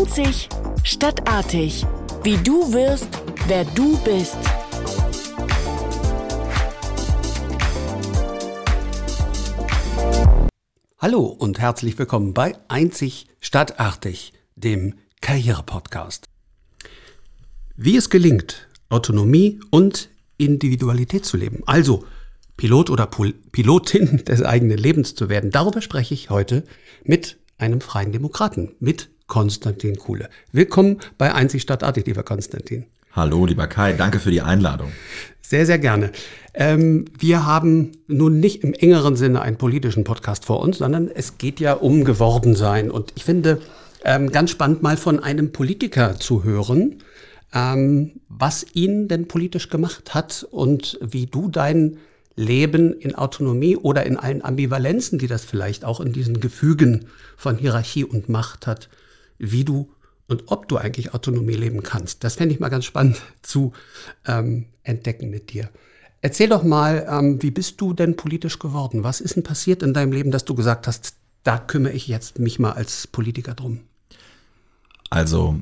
Einzig stadtartig. Wie du wirst, wer du bist. Hallo und herzlich willkommen bei Einzig Stadtartig, dem Karriere-Podcast. Wie es gelingt, Autonomie und Individualität zu leben, also Pilot oder Pol Pilotin des eigenen Lebens zu werden, darüber spreche ich heute mit einem freien Demokraten, mit Konstantin Kuhle. Willkommen bei Einzig Stadtartig, lieber Konstantin. Hallo, lieber Kai, danke für die Einladung. Sehr, sehr gerne. Ähm, wir haben nun nicht im engeren Sinne einen politischen Podcast vor uns, sondern es geht ja um Gewordensein. Und ich finde ähm, ganz spannend, mal von einem Politiker zu hören, ähm, was ihn denn politisch gemacht hat und wie du dein Leben in Autonomie oder in allen Ambivalenzen, die das vielleicht auch in diesen Gefügen von Hierarchie und Macht hat, wie du und ob du eigentlich Autonomie leben kannst. Das fände ich mal ganz spannend zu ähm, entdecken mit dir. Erzähl doch mal, ähm, wie bist du denn politisch geworden? Was ist denn passiert in deinem Leben, dass du gesagt hast, da kümmere ich jetzt mich mal als Politiker drum? Also,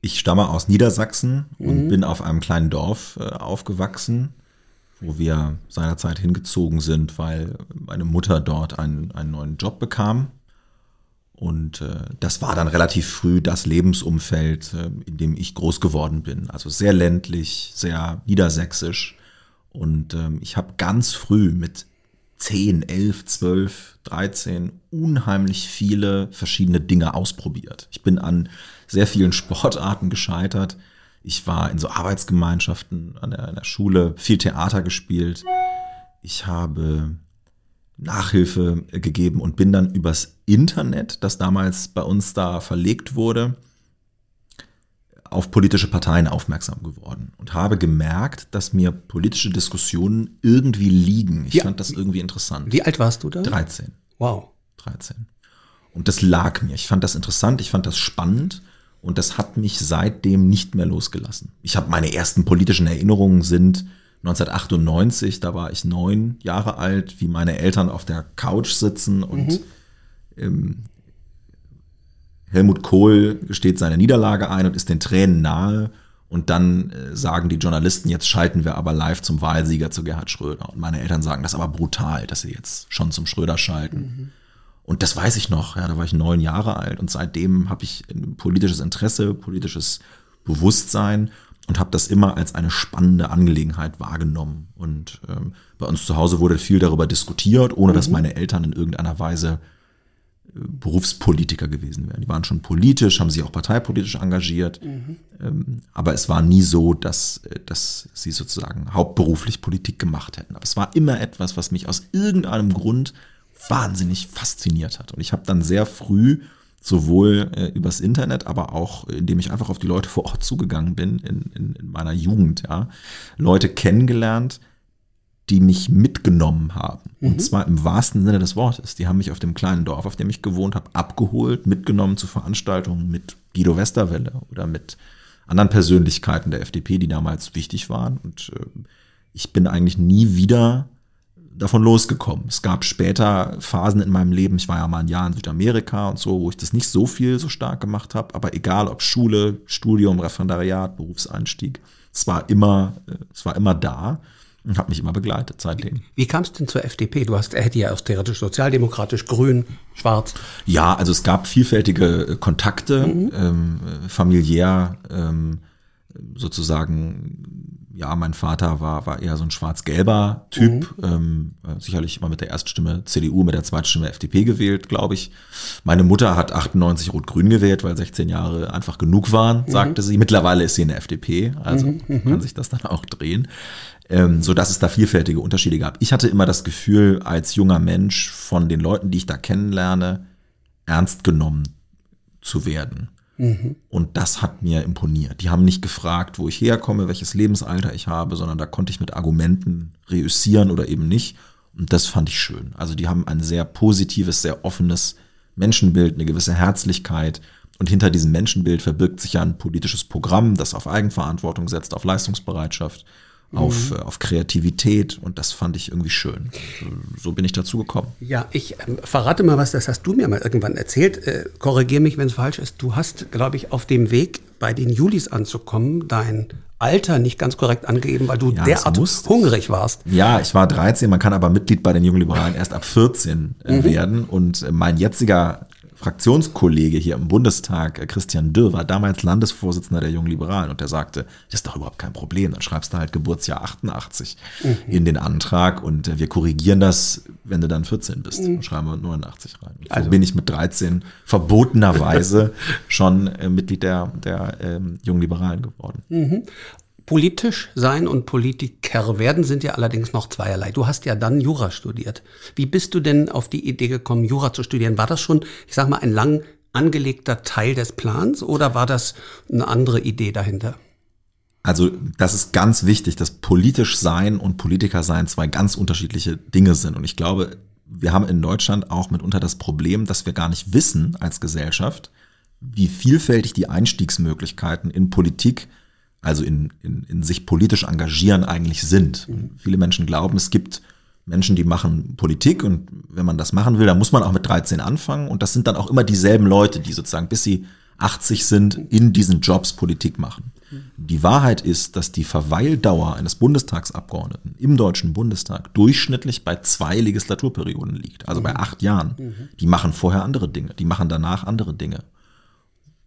ich stamme aus Niedersachsen mhm. und bin auf einem kleinen Dorf äh, aufgewachsen, wo wir seinerzeit hingezogen sind, weil meine Mutter dort einen, einen neuen Job bekam und äh, das war dann relativ früh das Lebensumfeld, äh, in dem ich groß geworden bin. Also sehr ländlich, sehr niedersächsisch. Und ähm, ich habe ganz früh mit 10, 11, 12, 13 unheimlich viele verschiedene Dinge ausprobiert. Ich bin an sehr vielen Sportarten gescheitert. Ich war in so Arbeitsgemeinschaften an der, an der Schule, viel Theater gespielt. Ich habe Nachhilfe gegeben und bin dann übers Internet, das damals bei uns da verlegt wurde, auf politische Parteien aufmerksam geworden und habe gemerkt, dass mir politische Diskussionen irgendwie liegen. Ich ja, fand das irgendwie interessant. Wie alt warst du da? 13. Wow. 13. Und das lag mir. Ich fand das interessant, ich fand das spannend und das hat mich seitdem nicht mehr losgelassen. Ich habe meine ersten politischen Erinnerungen sind 1998, da war ich neun Jahre alt, wie meine Eltern auf der Couch sitzen und mhm. ähm, Helmut Kohl gesteht seine Niederlage ein und ist den Tränen nahe. Und dann äh, sagen die Journalisten, jetzt schalten wir aber live zum Wahlsieger zu Gerhard Schröder. Und meine Eltern sagen, das aber brutal, dass sie jetzt schon zum Schröder schalten. Mhm. Und das weiß ich noch, ja, da war ich neun Jahre alt und seitdem habe ich ein politisches Interesse, politisches Bewusstsein und habe das immer als eine spannende Angelegenheit wahrgenommen. Und ähm, bei uns zu Hause wurde viel darüber diskutiert, ohne mhm. dass meine Eltern in irgendeiner Weise äh, Berufspolitiker gewesen wären. Die waren schon politisch, haben sich auch parteipolitisch engagiert, mhm. ähm, aber es war nie so, dass, äh, dass sie sozusagen hauptberuflich Politik gemacht hätten. Aber es war immer etwas, was mich aus irgendeinem Grund wahnsinnig fasziniert hat. Und ich habe dann sehr früh sowohl äh, übers Internet, aber auch, indem ich einfach auf die Leute vor Ort zugegangen bin in, in, in meiner Jugend, ja, Leute kennengelernt, die mich mitgenommen haben. Mhm. Und zwar im wahrsten Sinne des Wortes. Die haben mich auf dem kleinen Dorf, auf dem ich gewohnt habe, abgeholt, mitgenommen zu Veranstaltungen mit Guido Westerwelle oder mit anderen Persönlichkeiten der FDP, die damals wichtig waren. Und äh, ich bin eigentlich nie wieder davon losgekommen. Es gab später Phasen in meinem Leben, ich war ja mal ein Jahr in Südamerika und so, wo ich das nicht so viel so stark gemacht habe, aber egal ob Schule, Studium, Referendariat, Berufseinstieg, es war immer, äh, es war immer da und hat mich immer begleitet seitdem. Wie, kam es denn zur FDP? Du hast, er hätte ja auch theoretisch sozialdemokratisch, grün, schwarz. Ja, also es gab vielfältige äh, Kontakte, mhm. ähm, familiär ähm, sozusagen ja, mein Vater war, war eher so ein schwarz-gelber Typ, mhm. ähm, sicherlich immer mit der Erststimme CDU, mit der Zweitstimme FDP gewählt, glaube ich. Meine Mutter hat 98 Rot-Grün gewählt, weil 16 Jahre einfach genug waren, mhm. sagte sie. Mittlerweile ist sie in der FDP, also mhm. mhm. kann sich das dann auch drehen. Ähm, so dass es da vielfältige Unterschiede gab. Ich hatte immer das Gefühl, als junger Mensch von den Leuten, die ich da kennenlerne, ernst genommen zu werden. Und das hat mir imponiert. Die haben nicht gefragt, wo ich herkomme, welches Lebensalter ich habe, sondern da konnte ich mit Argumenten reüssieren oder eben nicht. Und das fand ich schön. Also die haben ein sehr positives, sehr offenes Menschenbild, eine gewisse Herzlichkeit. Und hinter diesem Menschenbild verbirgt sich ja ein politisches Programm, das auf Eigenverantwortung setzt, auf Leistungsbereitschaft. Auf, äh, auf Kreativität und das fand ich irgendwie schön. So bin ich dazu gekommen. Ja, ich ähm, verrate mal was, das hast du mir mal irgendwann erzählt. Äh, Korrigiere mich, wenn es falsch ist. Du hast, glaube ich, auf dem Weg bei den Julis anzukommen, dein Alter nicht ganz korrekt angegeben, weil du Ja, derart hungrig warst. Ja, ich war 13, man kann aber Mitglied bei den Jungen Liberalen erst ab 14 äh, werden. Und äh, mein jetziger Fraktionskollege hier im Bundestag, äh, Christian Dürr, war damals Landesvorsitzender der Jungen Liberalen und der sagte, das ist doch überhaupt kein Problem, dann schreibst du halt Geburtsjahr 88 in den Antrag und äh, wir korrigieren das, wenn du dann 14 bist und schreiben wir 89 rein. Und so bin ich mit 13 verbotenerweise schon äh, Mitglied der, der ähm, Jungen Liberalen geworden. Politisch sein und Politiker werden sind ja allerdings noch zweierlei. Du hast ja dann Jura studiert. Wie bist du denn auf die Idee gekommen, Jura zu studieren? War das schon, ich sag mal, ein lang angelegter Teil des Plans oder war das eine andere Idee dahinter? Also das ist ganz wichtig, dass politisch sein und Politiker sein zwei ganz unterschiedliche Dinge sind. Und ich glaube, wir haben in Deutschland auch mitunter das Problem, dass wir gar nicht wissen als Gesellschaft, wie vielfältig die Einstiegsmöglichkeiten in Politik, also in, in, in sich politisch engagieren eigentlich sind. Viele Menschen glauben, es gibt Menschen, die machen Politik und wenn man das machen will, dann muss man auch mit 13 anfangen und das sind dann auch immer dieselben Leute, die sozusagen bis sie 80 sind, in diesen Jobs Politik machen. Die Wahrheit ist, dass die Verweildauer eines Bundestagsabgeordneten im Deutschen Bundestag durchschnittlich bei zwei Legislaturperioden liegt, also bei acht Jahren. Die machen vorher andere Dinge, die machen danach andere Dinge.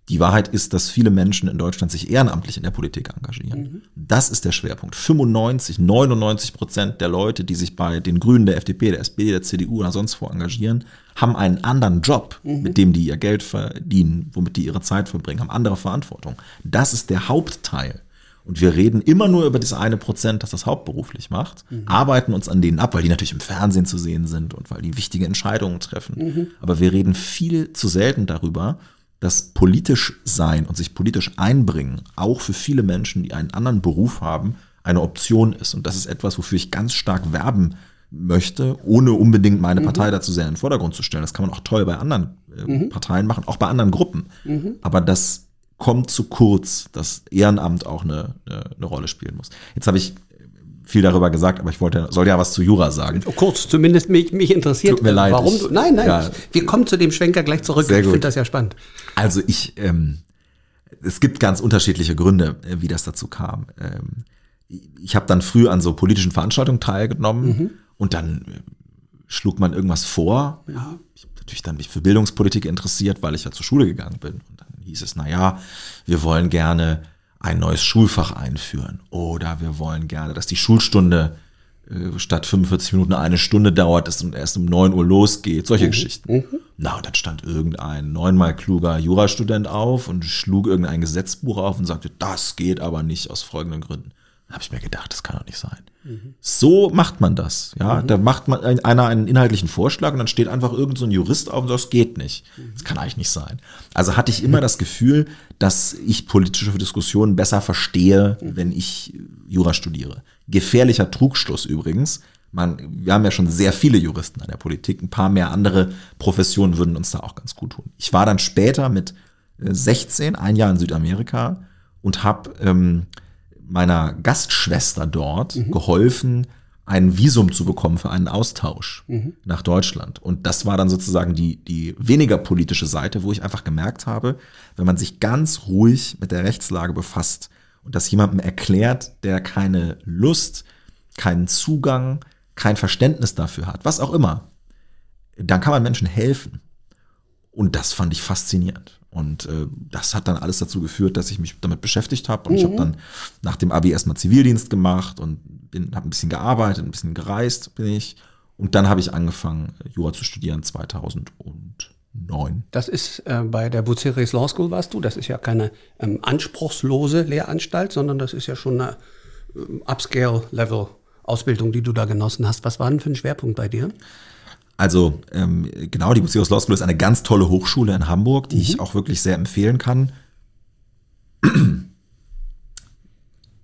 Die Wahrheit ist, dass viele Menschen in Deutschland sich ehrenamtlich in der Politik engagieren. Das ist der Schwerpunkt. 95, 99 Prozent der Leute, die sich bei den Grünen, der FDP, der SPD, der CDU oder sonst wo engagieren, haben einen anderen Job, mit dem die ihr Geld verdienen, womit die ihre Zeit verbringen, haben andere Verantwortung. Das ist der Hauptteil. Und wir reden immer nur über das eine Prozent, das das hauptberuflich macht, arbeiten uns an denen ab, weil die natürlich im Fernsehen zu sehen sind und weil die wichtige Entscheidungen treffen. Aber wir reden viel zu selten darüber, dass politisch sein und sich politisch einbringen auch für viele Menschen, die einen anderen Beruf haben, eine Option ist. Und das ist etwas, wofür ich ganz stark werben möchte, ohne unbedingt meine Partei dazu sehr in den Vordergrund zu stellen. Das kann man auch toll bei anderen äh, Parteien machen, auch bei anderen Gruppen. Aber das kommt zu kurz, dass Ehrenamt auch eine, eine, eine Rolle spielen muss. Jetzt habe ich viel darüber gesagt, aber ich wollte, soll ja was zu Jura sagen. Oh, Kurz, zumindest mich, mich interessiert, Tut mir leid, warum ich- du. Nein, nein, ja. wir kommen zu dem Schwenker gleich zurück. Sehr ich finde das ja spannend. Also ich, ähm, es gibt ganz unterschiedliche Gründe, äh, wie das dazu kam. Ähm, ich habe dann früh an so politischen Veranstaltungen teilgenommen und dann äh, schlug man irgendwas vor. Ja, ich habe natürlich dann mich für Bildungspolitik interessiert, weil ich ja zur Schule gegangen bin. Und dann hieß es, na ja, wir wollen gerne ein neues Schulfach einführen oder wir wollen gerne, dass die Schulstunde äh, statt 45 Minuten eine Stunde dauert es und erst um 9 Uhr losgeht, solche Geschichten. Na, und dann stand irgendein neunmal kluger Jurastudent auf und schlug irgendein Gesetzbuch auf und sagte, das geht aber nicht aus folgenden Gründen. Habe ich mir gedacht, das kann doch nicht sein. So macht man das. Ja, da macht man ein- einer einen inhaltlichen Vorschlag und dann steht einfach irgend so ein Jurist auf und sagt, das geht nicht. Das kann eigentlich nicht sein. Also hatte ich immer das Gefühl, dass ich politische Diskussionen besser verstehe, wenn ich Jura studiere. Gefährlicher Trugschluss übrigens. Man, wir haben ja schon sehr viele Juristen an der Politik. Ein paar mehr andere Professionen würden uns da auch ganz gut tun. Ich war dann später mit äh, 16, ein Jahr in Südamerika und habe ähm, meiner Gastschwester dort geholfen, ein Visum zu bekommen für einen Austausch nach Deutschland. Und das war dann sozusagen die, die weniger politische Seite, wo ich einfach gemerkt habe, wenn man sich ganz ruhig mit der Rechtslage befasst und das jemandem erklärt, der keine Lust, keinen Zugang, kein Verständnis dafür hat, was auch immer, dann kann man Menschen helfen. Und das fand ich faszinierend. Und äh, das hat dann alles dazu geführt, dass ich mich damit beschäftigt habe. Und ich habe dann nach dem Abi erstmal Zivildienst gemacht und bin, habe ein bisschen gearbeitet, ein bisschen gereist bin ich. Und dann habe ich angefangen, Jura zu studieren 2009. Das ist äh, bei der Buceres Law School warst du. Das ist ja keine ähm, anspruchslose Lehranstalt, sondern das ist ja schon eine ähm, Upscale-Level-Ausbildung, die du da genossen hast. Was war denn für ein Schwerpunkt bei dir? Also ähm, genau, die Bucerius Law School ist eine ganz tolle Hochschule in Hamburg, die ich auch wirklich sehr empfehlen kann.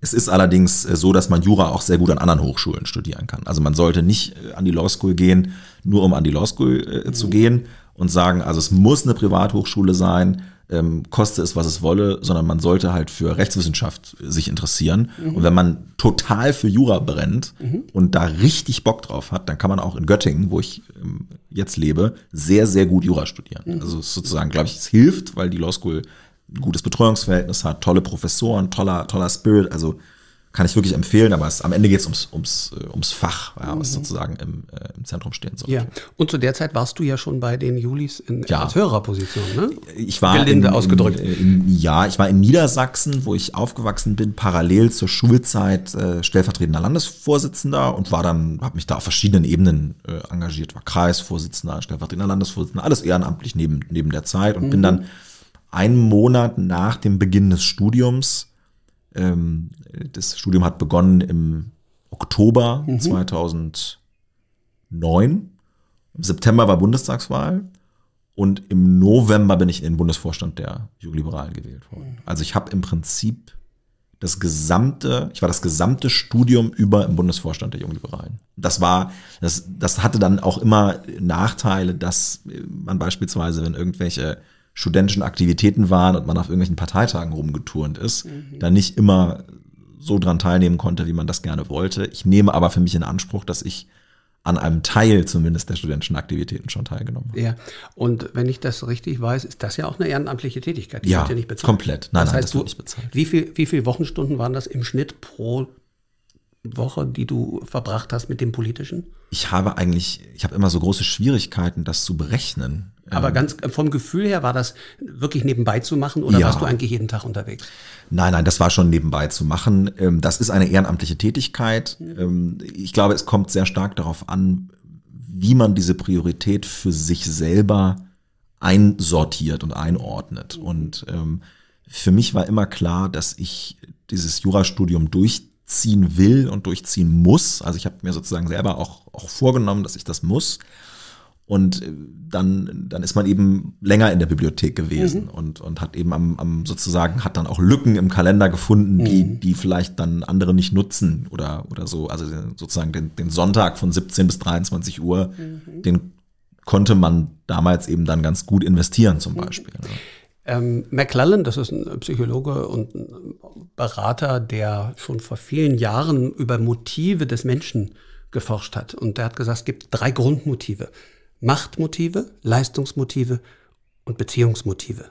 Es ist allerdings äh, so, dass man Jura auch sehr gut an anderen Hochschulen studieren kann. Also man sollte nicht äh, an die Law School gehen, nur um an die Law School äh, zu gehen und sagen, also es muss eine Privathochschule sein, ähm, koste es, was es wolle, sondern man sollte halt für Rechtswissenschaft sich interessieren. Mhm. Und wenn man total für Jura brennt mhm. und da richtig Bock drauf hat, dann kann man auch in Göttingen, wo ich ähm, jetzt lebe, sehr, sehr gut Jura studieren. Mhm. Also sozusagen, glaube ich, es hilft, weil die Law School ein gutes Betreuungsverhältnis hat, tolle Professoren, toller, toller Spirit. Also kann ich wirklich empfehlen, aber es, am Ende geht es ums, ums, äh, ums Fach, ja, was mhm. sozusagen im, äh, im Zentrum stehen soll. Ja, und zu der Zeit warst du ja schon bei den Julis in ja. etwas höherer Position, ne? Ich war Gelinde in, ausgedrückt. In, in, ja, ich war in Niedersachsen, wo ich aufgewachsen bin, parallel zur Schulzeit äh, stellvertretender Landesvorsitzender und war dann, habe mich da auf verschiedenen Ebenen äh, engagiert, war Kreisvorsitzender, stellvertretender Landesvorsitzender, alles ehrenamtlich neben, neben der Zeit und mhm. bin dann einen Monat nach dem Beginn des Studiums ähm, das Studium hat begonnen im Oktober mhm. 2009. Im September war Bundestagswahl und im November bin ich in den Bundesvorstand der Jugoliberalen gewählt worden. Also ich habe im Prinzip das gesamte, ich war das gesamte Studium über im Bundesvorstand der Jungliberalen. Das war, das, das hatte dann auch immer Nachteile, dass man beispielsweise, wenn irgendwelche studentischen Aktivitäten waren und man auf irgendwelchen Parteitagen rumgeturnt ist, mhm. da nicht immer so dran teilnehmen konnte, wie man das gerne wollte. Ich nehme aber für mich in Anspruch, dass ich an einem Teil zumindest der studentischen Aktivitäten schon teilgenommen habe. Ja, und wenn ich das richtig weiß, ist das ja auch eine ehrenamtliche Tätigkeit. Die ja, wird ja nicht bezahlt. komplett. Nein, das nein, heißt, das wird nicht bezahlt. Wie viel, wie viel Wochenstunden waren das im Schnitt pro Woche, die du verbracht hast mit dem Politischen? Ich habe eigentlich, ich habe immer so große Schwierigkeiten, das zu berechnen. Aber ähm, ganz vom Gefühl her war das wirklich nebenbei zu machen oder ja. warst du eigentlich jeden Tag unterwegs? Nein, nein, das war schon nebenbei zu machen. Ähm, das ist eine ehrenamtliche Tätigkeit. Mhm. Ich glaube, es kommt sehr stark darauf an, wie man diese Priorität für sich selber einsortiert und einordnet. Mhm. Und ähm, für mich war immer klar, dass ich dieses Jurastudium durchziehen will und durchziehen muss. Also ich habe mir sozusagen selber auch, auch vorgenommen, dass ich das muss. Und äh, dann, dann ist man eben länger in der Bibliothek gewesen mhm. und, und hat eben am, am sozusagen, hat dann auch Lücken im Kalender gefunden, mhm. die, die vielleicht dann andere nicht nutzen oder, oder so. Also sozusagen den, den Sonntag von 17 bis 23 Uhr, mhm. den konnte man damals eben dann ganz gut investieren zum mhm. Beispiel. Ähm, McClellan, das ist ein Psychologe und ein Berater, der schon vor vielen Jahren über Motive des Menschen geforscht hat. Und der hat gesagt, es gibt drei Grundmotive. Machtmotive, Leistungsmotive und Beziehungsmotive.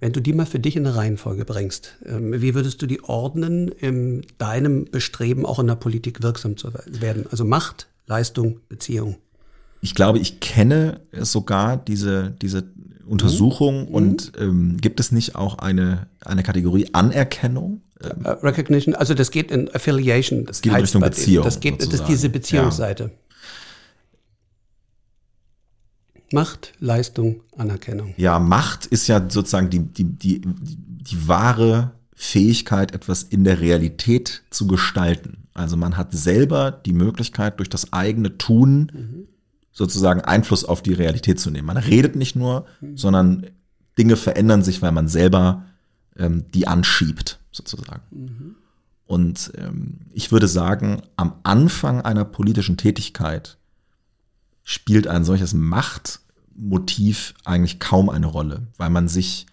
Wenn du die mal für dich in eine Reihenfolge bringst, ähm, wie würdest du die ordnen in deinem Bestreben, auch in der Politik wirksam zu werden? Also Macht, Leistung, Beziehung. Ich glaube, ich kenne sogar diese, diese Untersuchung mhm. und ähm, gibt es nicht auch eine, eine Kategorie Anerkennung? Uh, Recognition, also das geht in Affiliation. Das geht in Richtung Beziehung. Das geht, das ist diese Beziehungsseite. Ja. Macht, Leistung, Anerkennung. Ja, Macht ist ja sozusagen die, die, die, die wahre Fähigkeit, etwas in der Realität zu gestalten. Also man hat selber die Möglichkeit, durch das eigene Tun mhm. sozusagen Einfluss auf die Realität zu nehmen. Man redet nicht nur, mhm. sondern Dinge verändern sich, weil man selber ähm, die anschiebt, sozusagen. Mhm. Und ähm, ich würde sagen, am Anfang einer politischen Tätigkeit spielt ein solches Machtmotiv eigentlich kaum eine Rolle, weil man sich,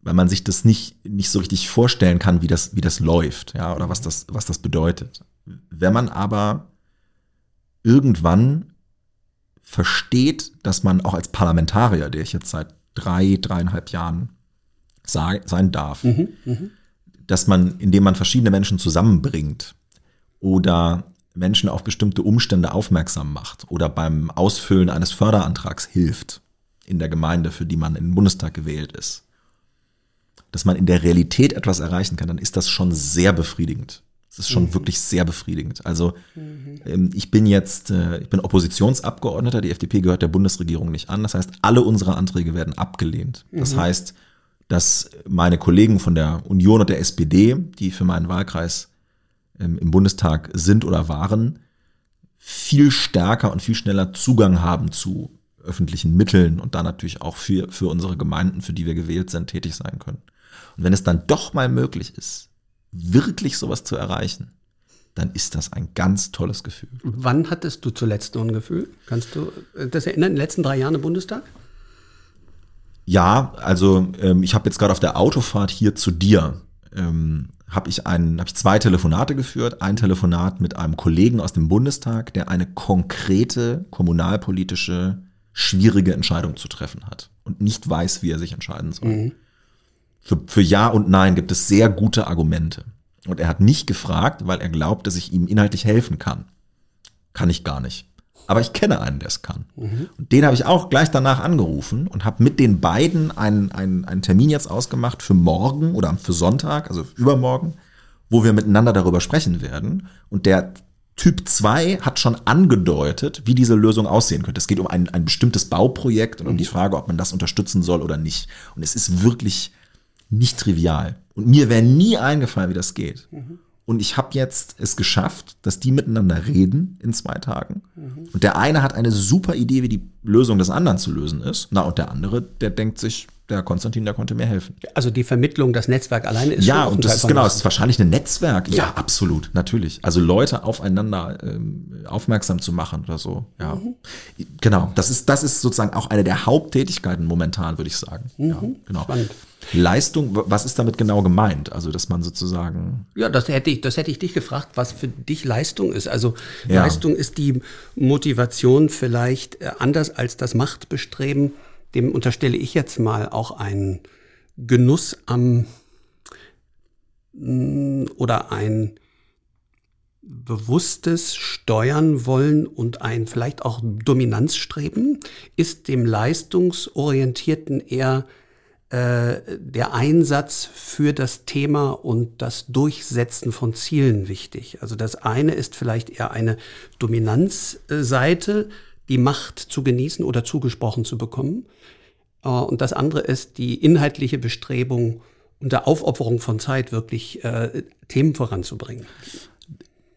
weil man sich das nicht, nicht so richtig vorstellen kann, wie das, wie das läuft, ja, oder was das, was das bedeutet. Wenn man aber irgendwann versteht, dass man auch als Parlamentarier, der ich jetzt seit drei, dreieinhalb Jahren sei, sein darf, mhm, mh. dass man, indem man verschiedene Menschen zusammenbringt oder Menschen auf bestimmte Umstände aufmerksam macht oder beim Ausfüllen eines Förderantrags hilft in der Gemeinde, für die man in den Bundestag gewählt ist, dass man in der Realität etwas erreichen kann, dann ist das schon sehr befriedigend. Das ist schon mhm. wirklich sehr befriedigend. Also mhm. Ähm, ich bin jetzt, äh, ich bin Oppositionsabgeordneter, die FDP gehört der Bundesregierung nicht an. Das heißt, alle unsere Anträge werden abgelehnt. Das mhm. heißt, dass meine Kollegen von der Union und der SPD, die für meinen Wahlkreis im Bundestag sind oder waren, viel stärker und viel schneller Zugang haben zu öffentlichen Mitteln und da natürlich auch für, für unsere Gemeinden, für die wir gewählt sind, tätig sein können. Und wenn es dann doch mal möglich ist, wirklich sowas zu erreichen, dann ist das ein ganz tolles Gefühl. Wann hattest du zuletzt noch ein Gefühl? Kannst du das erinnern, in den letzten drei Jahren im Bundestag? Ja, also ähm, ich habe jetzt gerade auf der Autofahrt hier zu dir ähm, habe ich ein, habe ich zwei Telefonate geführt. Ein Telefonat mit einem Kollegen aus dem Bundestag, der eine konkrete kommunalpolitische schwierige Entscheidung zu treffen hat und nicht weiß, wie er sich entscheiden soll. Mhm. Für, für Ja und Nein gibt es sehr gute Argumente. Und er hat mich gefragt, weil er glaubt, dass ich ihm inhaltlich helfen kann. Kann ich gar nicht. Aber ich kenne einen, der es kann. Mhm. Und den habe ich auch gleich danach angerufen und habe mit den beiden einen, einen, einen Termin jetzt ausgemacht für morgen oder für Sonntag, also übermorgen, wo wir miteinander darüber sprechen werden. Und der Typ 2 hat schon angedeutet, wie diese Lösung aussehen könnte. Es geht um ein, ein bestimmtes Bauprojekt und um die mhm. Frage, ob man das unterstützen soll oder nicht. Und es ist wirklich nicht trivial. Und mir wäre nie eingefallen, wie das geht. Mhm. Und ich habe jetzt es geschafft, dass die miteinander reden in zwei Tagen. Mhm. Und der eine hat eine super Idee, wie die Lösung des anderen zu lösen ist. Na, und der andere, der denkt sich, der Konstantin, der konnte mir helfen. Also die Vermittlung, das Netzwerk alleine ist Ja, und das ist genau, es ist wahrscheinlich ein Netzwerk. Ja, ja, absolut, natürlich. Also Leute aufeinander ähm, aufmerksam zu machen oder so. Ja, mhm. genau. Das ist, das ist sozusagen auch eine der Haupttätigkeiten momentan, würde ich sagen. Mhm. Ja, genau. Spannend. Leistung, was ist damit genau gemeint? Also, dass man sozusagen. Ja, das hätte ich, das hätte ich dich gefragt, was für dich Leistung ist. Also, ja. Leistung ist die Motivation vielleicht äh, anders als das Machtbestreben. Dem unterstelle ich jetzt mal auch einen Genuss am mm, oder ein bewusstes Steuern wollen und ein vielleicht auch Dominanzstreben ist dem Leistungsorientierten eher äh, der Einsatz für das Thema und das Durchsetzen von Zielen wichtig. Also das eine ist vielleicht eher eine Dominanzseite, die Macht zu genießen oder zugesprochen zu bekommen. Äh, und das andere ist die inhaltliche Bestrebung unter Aufopferung von Zeit wirklich äh, Themen voranzubringen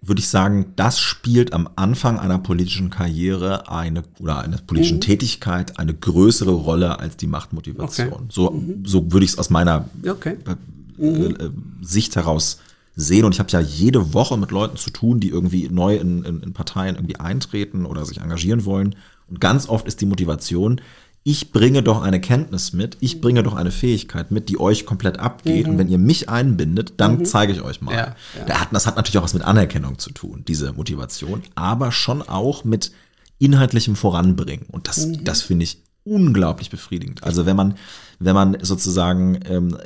würde ich sagen, das spielt am Anfang einer politischen Karriere eine oder einer politischen mhm. Tätigkeit eine größere Rolle als die Machtmotivation. Okay. So, mhm. so würde ich es aus meiner okay. Äh, mhm. äh, Sicht heraus sehen. Und ich habe ja jede Woche mit Leuten zu tun, die irgendwie neu in, in, in Parteien irgendwie eintreten oder sich engagieren wollen. Und ganz oft ist die Motivation, ich bringe doch eine Kenntnis mit, ich bringe doch eine Fähigkeit mit, die euch komplett abgeht. Mhm. Und wenn ihr mich einbindet, dann mhm. zeige ich euch mal. Ja, ja. Das hat natürlich auch was mit Anerkennung zu tun, diese Motivation, aber schon auch mit inhaltlichem Voranbringen. Und das, mhm. das finde ich unglaublich befriedigend. Also wenn man, wenn man sozusagen ähm,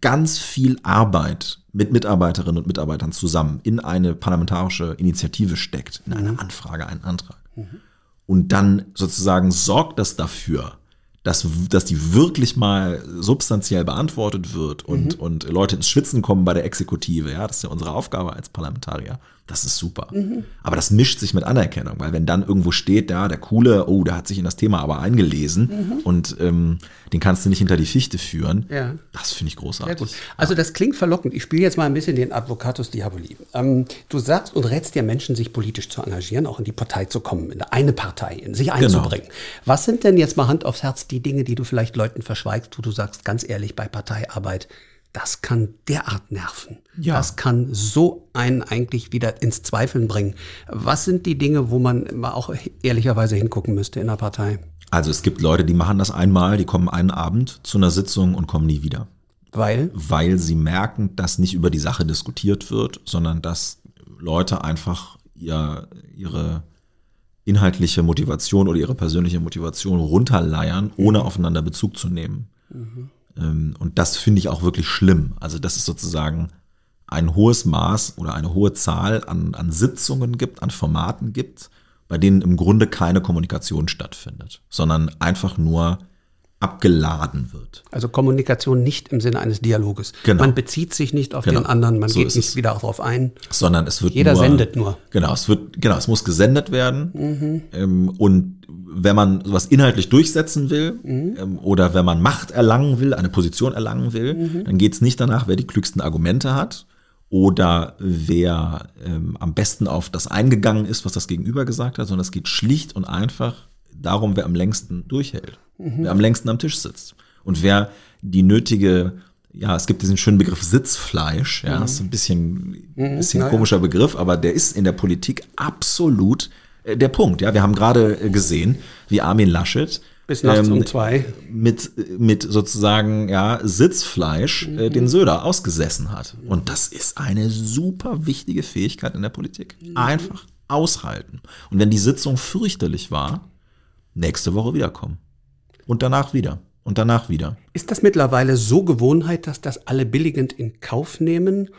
ganz viel Arbeit mit Mitarbeiterinnen und Mitarbeitern zusammen in eine parlamentarische Initiative steckt, in eine mhm. Anfrage, einen Antrag. Mhm und dann sozusagen sorgt das dafür, dass, dass die wirklich mal substanziell beantwortet wird und, mhm. und Leute ins Schwitzen kommen bei der Exekutive. Ja, das ist ja unsere Aufgabe als Parlamentarier. Das ist super. Mhm. Aber das mischt sich mit Anerkennung, weil wenn dann irgendwo steht, ja, der Coole, oh, der hat sich in das Thema aber eingelesen mhm. und ähm, den kannst du nicht hinter die Fichte führen, ja. das finde ich großartig. gut. Also das klingt verlockend. Ich spiele jetzt mal ein bisschen den Advocatus Diaboli. Ähm, du sagst und rätst ja Menschen, sich politisch zu engagieren, auch in die Partei zu kommen, in eine Partei, in sich genau. einzubringen. Genau. Was sind denn jetzt mal Hand aufs Herz die Dinge, die du vielleicht Leuten verschweigst, wo du sagst, ganz ehrlich, bei Parteiarbeit, das kann derart nerven. Ja. Das kann so einen eigentlich wieder ins Zweifeln bringen. Was sind die Dinge, wo man mal auch ehrlicherweise hingucken müsste in der Partei? Also es gibt Leute, die machen das einmal, die kommen einen Abend zu einer Sitzung und kommen nie wieder. Weil? Weil sie merken, dass nicht über die Sache diskutiert wird, sondern dass Leute einfach ihr, ihre inhaltliche Motivation oder ihre persönliche Motivation runterleiern, ohne aufeinander Bezug zu nehmen. Mhm. Ähm, und das finde ich auch wirklich schlimm. Also, dass es sozusagen ein hohes Maß oder eine hohe Zahl an, an Sitzungen gibt, an Formaten gibt, bei denen im Grunde keine Kommunikation stattfindet, sondern einfach nur abgeladen wird. Also Kommunikation nicht im Sinne eines Dialoges. Genau. Man bezieht sich nicht auf genau. den anderen, man so geht nicht wieder darauf ein. Sondern es wird Jeder nur, sendet nur. Genau, es wird, genau, es muss gesendet werden. Mhm. Ähm, und wenn man was inhaltlich durchsetzen will mhm. ähm, oder wenn man Macht erlangen will, eine Position erlangen will, mhm. dann geht es nicht danach, wer die klügsten Argumente hat oder wer ähm, am besten auf das eingegangen ist, was das Gegenüber gesagt hat, sondern es geht schlicht und einfach darum, wer am längsten durchhält, mhm. wer am längsten am Tisch sitzt und wer die nötige ja, es gibt diesen schönen Begriff Sitzfleisch, ja, mhm. das ist ein bisschen, mhm. bisschen mhm, komischer Begriff, aber der ist in der Politik absolut der Punkt. Ja, wir haben gerade äh, gesehen, wie Armin Laschet Bis nachts um zwei. Mit, mit sozusagen ja, Sitzfleisch Mhm. äh, den Söder ausgesessen hat. Und das ist eine super wichtige Fähigkeit in der Politik. Mhm. Einfach aushalten. Und wenn die Sitzung fürchterlich war, nächste Woche wiederkommen. Und danach wieder. Und danach wieder. Ist das mittlerweile so Gewohnheit, dass das alle billigend in Kauf nehmen?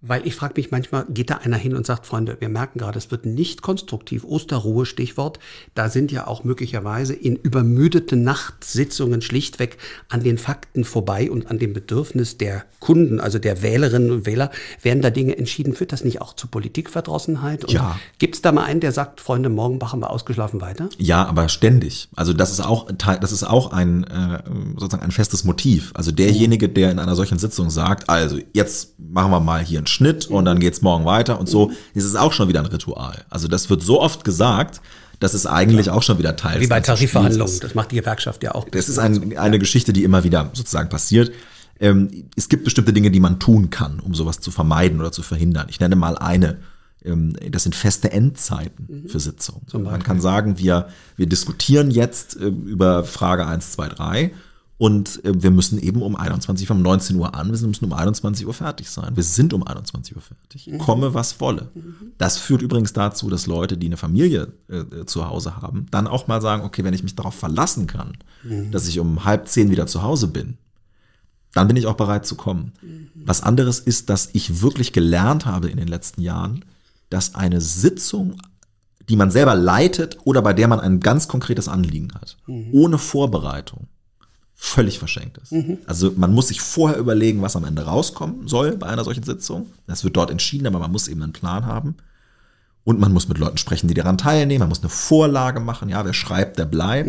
Weil ich frage mich manchmal, geht da einer hin und sagt, Freunde, wir merken gerade, es wird nicht konstruktiv. Osterruhe, Stichwort. Da sind ja auch möglicherweise in übermüdete Nachtsitzungen schlichtweg an den Fakten vorbei und an dem Bedürfnis der Kunden, also der Wählerinnen und Wähler, werden da Dinge entschieden. Führt das nicht auch zu Politikverdrossenheit? Und Ja. Gibt es da mal einen, der sagt, Freunde, morgen machen wir ausgeschlafen weiter? Ja, aber ständig. Also das ist auch das ist auch ein äh, sozusagen ein festes Motiv. Also derjenige, der in einer solchen Sitzung sagt, also jetzt machen wir mal hier einen Schnitt und dann geht's morgen weiter und so, ist auch schon wieder ein Ritual. Also das wird so oft gesagt, dass es eigentlich auch schon wieder Teil Wie bei Tarifverhandlungen. Das macht die Gewerkschaft ja auch. Das ist ein, eine Geschichte, die immer wieder sozusagen passiert. Ähm, es gibt bestimmte Dinge, die man tun kann, um sowas zu vermeiden oder zu verhindern. Ich nenne mal eine. Ähm, das sind feste Endzeiten für Sitzungen. Man kann sagen, wir, wir diskutieren jetzt äh, über Frage 1, 2, 3 und äh, wir müssen eben um 21, um 19 Uhr an, wir müssen um 21 Uhr fertig sein. Wir sind um 21 Uhr fertig. Komme, was wolle. Das führt übrigens dazu, dass Leute, die eine Familie äh, zu Hause haben, dann auch mal sagen, okay, wenn ich mich darauf verlassen kann, dass ich um halb zehn wieder zu Hause bin, dann bin ich auch bereit zu kommen. Was anderes ist, dass ich wirklich gelernt habe in den letzten Jahren, dass eine Sitzung, die man selber leitet oder bei der man ein ganz konkretes Anliegen hat, ohne Vorbereitung, völlig verschenkt ist. Also man muss sich vorher überlegen, was am Ende rauskommen soll bei einer solchen Sitzung. Das wird dort entschieden, aber man muss eben einen Plan haben. Und man muss mit Leuten sprechen, die daran teilnehmen. Man muss eine Vorlage machen. Ja, wer schreibt, der bleibt.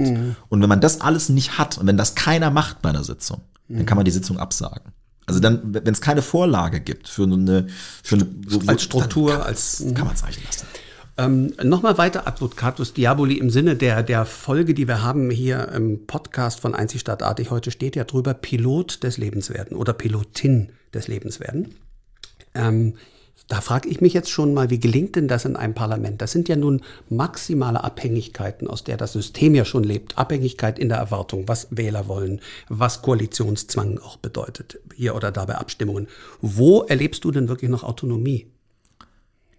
Und wenn man das alles nicht hat und wenn das keiner macht bei einer Sitzung, dann kann man die Sitzung absagen. Also dann, wenn es keine Vorlage gibt für eine, für eine Als Struktur, dann kann, als- kann man es eigentlich lassen. Ähm, Nochmal weiter Advocatus Diaboli im Sinne der, der Folge, die wir haben hier im Podcast von Einzigstadtartig. Heute steht ja drüber Pilot des Lebenswerden oder Pilotin des Lebenswerden. Ähm, da frage ich mich jetzt schon mal, wie gelingt denn das in einem Parlament? Das sind ja nun maximale Abhängigkeiten, aus der das System ja schon lebt. Abhängigkeit in der Erwartung, was Wähler wollen, was Koalitionszwang auch bedeutet, hier oder da bei Abstimmungen. Wo erlebst du denn wirklich noch Autonomie?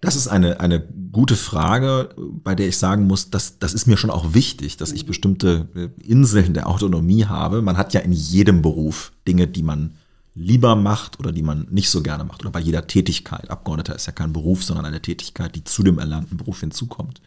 Das ist eine, eine gute Frage, bei der ich sagen muss, dass, das ist mir schon auch wichtig, dass ich bestimmte äh, Inseln der Autonomie habe. Man hat ja in jedem Beruf Dinge, die man lieber macht oder die man nicht so gerne macht. Oder bei jeder Tätigkeit. Abgeordneter ist ja kein Beruf, sondern eine Tätigkeit, die zu dem erlernten Beruf hinzukommt.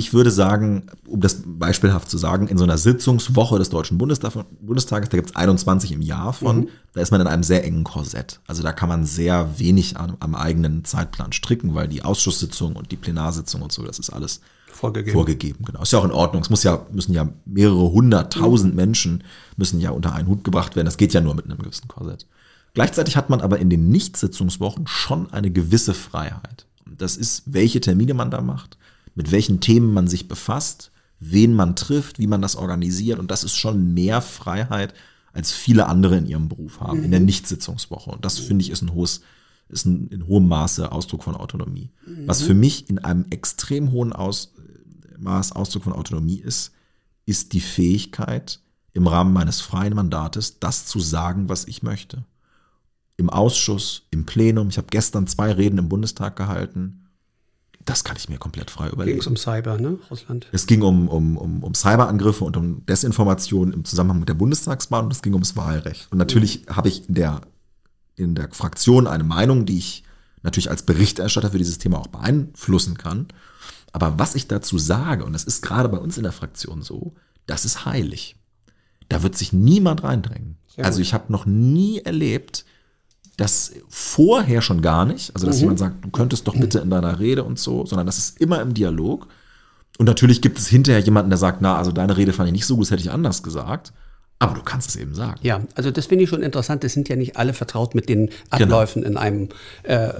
Ich würde sagen, um das beispielhaft zu sagen, in so einer Sitzungswoche des Deutschen Bundestag, Bundestages, da gibt es 21 im Jahr von, da ist man in einem sehr engen Korsett. Also da kann man sehr wenig am, am eigenen Zeitplan stricken, weil die Ausschusssitzung und die Plenarsitzung und so, das ist alles Vorgegeben. vorgegeben. Genau. Ist ja auch in Ordnung. Es muss ja, müssen ja mehrere hunderttausend Menschen müssen ja unter einen Hut gebracht werden. Das geht ja nur mit einem gewissen Korsett. Gleichzeitig hat man aber in den Nicht-Sitzungswochen schon eine gewisse Freiheit. Das ist, welche Termine man da macht, mit welchen Themen man sich befasst, wen man trifft, wie man das organisiert. Und das ist schon mehr Freiheit, als viele andere in ihrem Beruf haben, in der Nicht-Sitzungswoche. Und das finde ich ist ein hohes, ist ein, in hohem Maße Ausdruck von Autonomie. Was für mich in einem extrem hohen Aus, Maß Ausdruck von Autonomie ist, ist die Fähigkeit, im Rahmen meines freien Mandates das zu sagen, was ich möchte. Im Ausschuss, im Plenum. Ich habe gestern zwei Reden im Bundestag gehalten. Das kann ich mir komplett frei Ging überlegen. es um Cyber, ne? Russland. Es ging um, um, um, um Cyberangriffe und um Desinformation im Zusammenhang mit der Bundestagswahl und es ging ums Wahlrecht. Und natürlich habe ich in der, in der Fraktion eine Meinung, die ich natürlich als Berichterstatter für dieses Thema auch beeinflussen kann. Aber was ich dazu sage, und das ist gerade bei uns in der Fraktion so, das ist heilig. Da wird sich niemand reindrängen. Sehr Also ich habe noch nie erlebt, das vorher schon gar nicht, also dass Mhm. jemand sagt, du könntest doch bitte in deiner Rede und so, sondern das ist immer im Dialog. Und natürlich gibt es hinterher jemanden, der sagt, na, also deine Rede fand ich nicht so gut, das hätte ich anders gesagt. Aber du kannst es eben sagen. Ja, also das finde ich schon interessant. Es sind ja nicht alle vertraut mit den Genau. Abläufen in einem äh,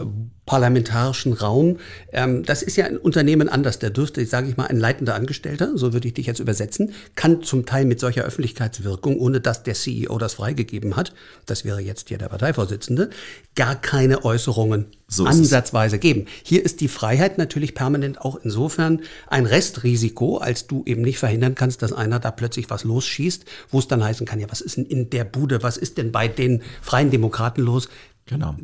parlamentarischen Raum. Ähm, das ist ja ein Unternehmen anders. Der dürfte, sage ich mal, ein leitender Angestellter, so würde ich dich jetzt übersetzen, kann zum Teil mit solcher Öffentlichkeitswirkung, ohne dass der CEO das freigegeben hat, das wäre jetzt hier der Parteivorsitzende, gar keine Äußerungen so ansatzweise geben. Hier ist die Freiheit natürlich permanent auch insofern ein Restrisiko, als du eben nicht verhindern kannst, dass einer da plötzlich was losschießt, wo es dann heißen kann, ja, was ist denn in der Bude, was ist denn bei den Freien Demokraten los? Genau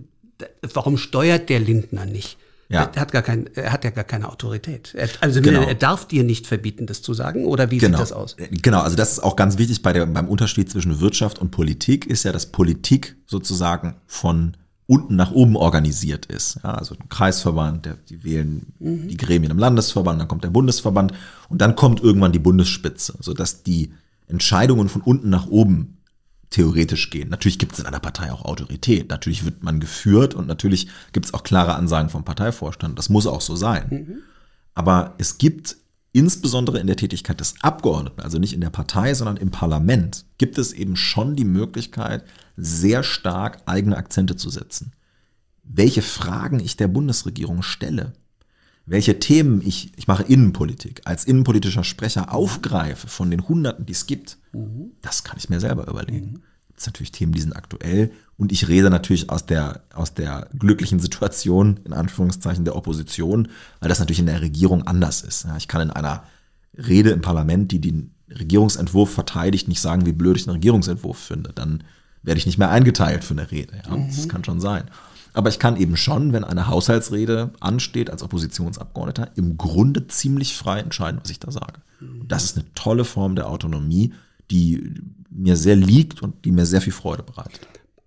warum steuert der Lindner nicht? Ja. Er hat gar kein, er hat ja gar keine Autorität. Er, also genau. er darf dir nicht verbieten, das zu sagen, oder wie genau. sieht das aus? Genau, also das ist auch ganz wichtig bei der, beim Unterschied zwischen Wirtschaft und Politik, ist ja, dass Politik sozusagen von unten nach oben organisiert ist. Ja, also ein Kreisverband, der, die wählen mhm. die Gremien im Landesverband, dann kommt der Bundesverband und dann kommt irgendwann die Bundesspitze, sodass die Entscheidungen von unten nach oben theoretisch gehen. Natürlich gibt es in einer Partei auch Autorität. Natürlich wird man geführt und natürlich gibt es auch klare Ansagen vom Parteivorstand. Das muss auch so sein. Mhm. Aber es gibt insbesondere in der Tätigkeit des Abgeordneten, also nicht in der Partei, sondern im Parlament, gibt es eben schon die Möglichkeit, sehr stark eigene Akzente zu setzen. Welche Fragen ich der Bundesregierung stelle, welche Themen ich, ich mache Innenpolitik, als innenpolitischer Sprecher aufgreife von den Hunderten, die es gibt, mhm. das kann ich mir selber überlegen. Mhm. Das sind natürlich Themen, die sind aktuell. Und ich rede natürlich aus der, aus der glücklichen Situation, in Anführungszeichen, der Opposition, weil das natürlich in der Regierung anders ist. Ja, ich kann in einer Rede im Parlament, die den Regierungsentwurf verteidigt, nicht sagen, wie blöd ich einen Regierungsentwurf finde. Dann werde ich nicht mehr eingeteilt für eine Rede. Ja, mhm. Das kann schon sein. Aber ich kann eben schon, wenn eine Haushaltsrede ansteht als Oppositionsabgeordneter, im Grunde ziemlich frei entscheiden, was ich da sage. Das ist eine tolle Form der Autonomie, die mir sehr liegt und die mir sehr viel Freude bereitet.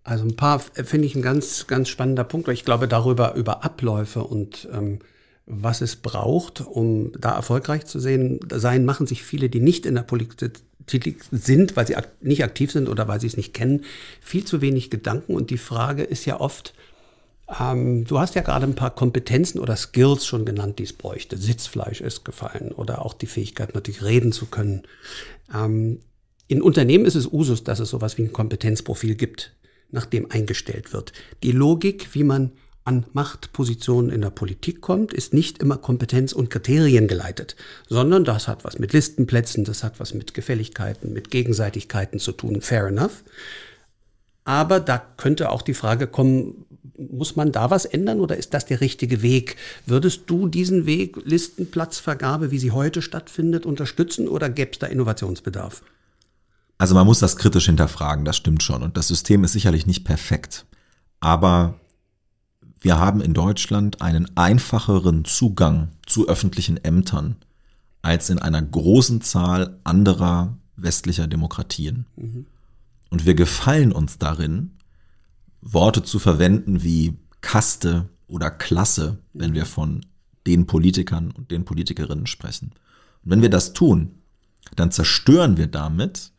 Also ein paar finde ich ein ganz, ganz spannender Punkt, weil ich glaube, darüber, über Abläufe und ähm, was es braucht, um da erfolgreich zu sehen, sein, machen sich viele, die nicht in der Politik sind, weil sie nicht aktiv sind oder weil sie es nicht kennen, viel zu wenig Gedanken. Und die Frage ist ja oft, ähm, du hast ja gerade ein paar Kompetenzen oder Skills schon genannt, die es bräuchte. Sitzfleisch ist gefallen oder auch die Fähigkeit, natürlich reden zu können. Ähm, in Unternehmen ist es Usus, dass es sowas wie ein Kompetenzprofil gibt, nach dem eingestellt wird. Die Logik, wie man an Machtpositionen in der Politik kommt, ist nicht immer Kompetenz und Kriterien geleitet, sondern das hat was mit Listenplätzen, das hat was mit Gefälligkeiten, mit Gegenseitigkeiten zu tun. Fair enough. Aber da könnte auch die Frage kommen, muss man da was ändern oder ist das der richtige Weg? Würdest du diesen Weg, Listenplatzvergabe, wie sie heute stattfindet, unterstützen oder gäbe es da Innovationsbedarf? Also man muss das kritisch hinterfragen, das stimmt schon. Und das System ist sicherlich nicht perfekt. Aber wir haben in Deutschland einen einfacheren Zugang zu öffentlichen Ämtern als in einer großen Zahl anderer westlicher Demokratien. Mhm. Und wir gefallen uns darin, Worte zu verwenden wie Kaste oder Klasse, wenn wir von den Politikern und den Politikerinnen sprechen. Und wenn wir das tun, dann zerstören wir damit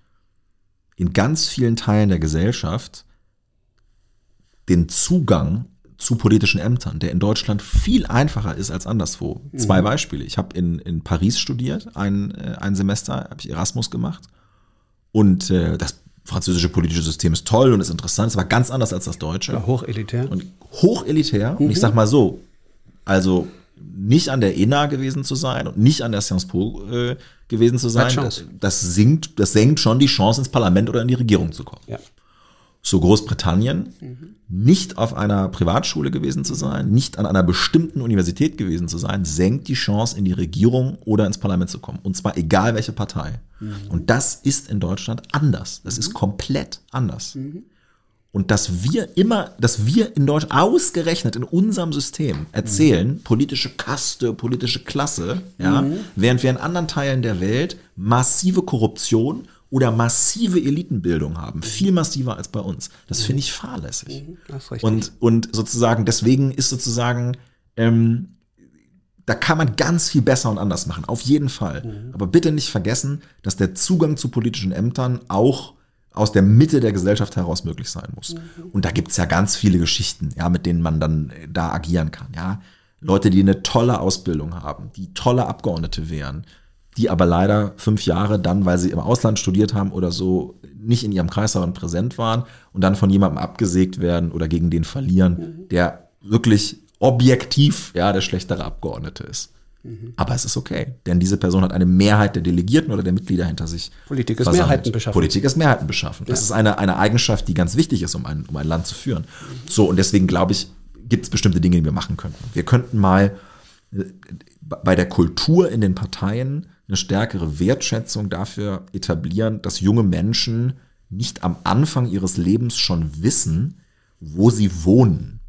in ganz vielen Teilen der Gesellschaft den Zugang zu politischen Ämtern, der in Deutschland viel einfacher ist als anderswo. Mhm. Zwei Beispiele. Ich habe in, in Paris studiert, ein, äh, ein Semester, habe ich Erasmus gemacht. Und äh, das französische politische System ist toll und ist interessant, es war ganz anders als das deutsche. Ja, hochelitär. Und hochelitär. Mhm. Und ich mhm. sag mal so, also nicht an der ENA gewesen zu sein und nicht an der Sciences Po äh, gewesen zu sein, das, das, sinkt, das senkt schon die Chance, ins Parlament oder in die Regierung zu kommen. Ja so Großbritannien, mhm. nicht auf einer Privatschule gewesen zu sein, nicht an einer bestimmten Universität gewesen zu sein, senkt die Chance, in die Regierung oder ins Parlament zu kommen. Und zwar egal welche Partei. Mhm. Und das ist in Deutschland anders. Das mhm. ist komplett anders. Mhm. Und dass wir immer, dass wir in Deutschland ausgerechnet in unserem System erzählen, mhm. politische Kaste, politische Klasse, ja, mhm. während wir in anderen Teilen der Welt massive Korruption oder massive Elitenbildung haben, viel massiver als bei uns. Das mhm. finde ich fahrlässig. Mhm, und, und sozusagen, deswegen ist sozusagen, ähm, da kann man ganz viel besser und anders machen, auf jeden Fall. Mhm. Aber bitte nicht vergessen, dass der Zugang zu politischen Ämtern auch aus der Mitte der Gesellschaft heraus möglich sein muss. Mhm. Und da gibt es ja ganz viele Geschichten, ja, mit denen man dann äh, da agieren kann. Ja. Leute, die eine tolle Ausbildung haben, die tolle Abgeordnete wären, die aber leider fünf Jahre dann, weil sie im Ausland studiert haben oder so, nicht in ihrem Kreisverband präsent waren und dann von jemandem abgesägt werden oder gegen den verlieren, mhm. der wirklich objektiv ja der schlechtere Abgeordnete ist. Aber es ist okay, denn diese Person hat eine Mehrheit der Delegierten oder der Mitglieder hinter sich. Politik ist versammelt. Mehrheiten beschaffen. Politik ist Mehrheiten beschaffen. Das ist eine, eine Eigenschaft, die ganz wichtig ist, um ein, um ein Land zu führen. So, und deswegen glaube ich, gibt es bestimmte Dinge, die wir machen könnten. Wir könnten mal äh, bei der Kultur in den Parteien eine stärkere Wertschätzung dafür etablieren, dass junge Menschen nicht am Anfang ihres Lebens schon wissen, wo sie wohnen.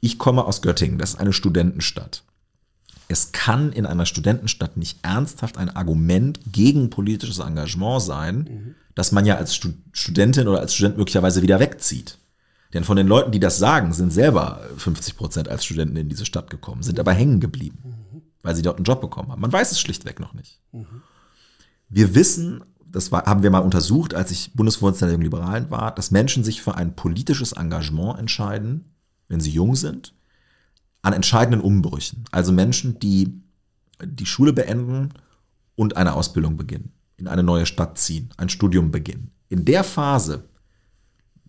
Ich komme aus Göttingen, das ist eine Studentenstadt. Es kann in einer Studentenstadt nicht ernsthaft ein Argument gegen politisches Engagement sein, dass man ja als Stu- Studentin oder als Student möglicherweise wieder wegzieht. Denn von den Leuten, die das sagen, sind selber 50 Prozent als Studenten in diese Stadt gekommen, sind aber hängen geblieben, weil sie dort einen Job bekommen haben. Man weiß es schlichtweg noch nicht. Wir wissen, das war, haben wir mal untersucht, als ich Bundesvorsitzender der Jungen Liberalen war, dass Menschen sich für ein politisches Engagement entscheiden, wenn sie jung sind, an entscheidenden Umbrüchen. Also Menschen, die die Schule beenden und eine Ausbildung beginnen, in eine neue Stadt ziehen, ein Studium beginnen. In der Phase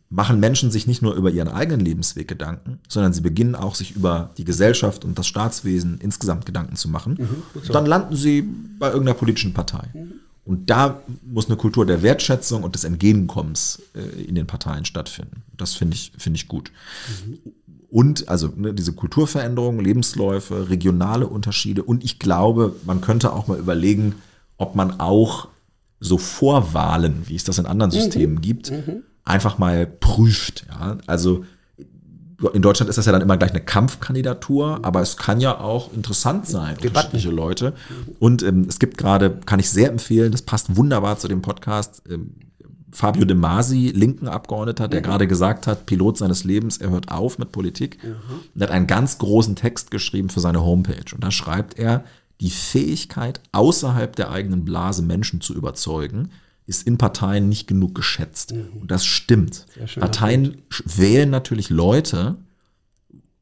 machen Menschen sich nicht nur über ihren eigenen Lebensweg Gedanken, sondern sie beginnen auch sich über die Gesellschaft und das Staatswesen insgesamt Gedanken zu machen. Und dann landen sie bei irgendeiner politischen Partei. Und da muss eine Kultur der Wertschätzung und des Entgegenkommens äh, in den Parteien stattfinden. Das finde ich, finde ich gut. Und also ne, diese Kulturveränderungen, Lebensläufe, regionale Unterschiede. Und ich glaube, man könnte auch mal überlegen, ob man auch so Vorwahlen, wie es das in anderen Systemen gibt, einfach mal prüft. Ja? Also in Deutschland ist das ja dann immer gleich eine Kampfkandidatur, aber es kann ja auch interessant sein, unterschiedliche Leute. Und ähm, es gibt gerade, kann ich sehr empfehlen, das passt wunderbar zu dem Podcast, ähm, Fabio De Masi, linken Abgeordneter, der gerade gesagt hat, Pilot seines Lebens, er hört auf mit Politik. Und hat einen ganz großen Text geschrieben für seine Homepage. Und da schreibt er, die Fähigkeit, außerhalb der eigenen Blase Menschen zu überzeugen, ist in Parteien nicht genug geschätzt. Und das stimmt. Parteien sch- wählen natürlich Leute,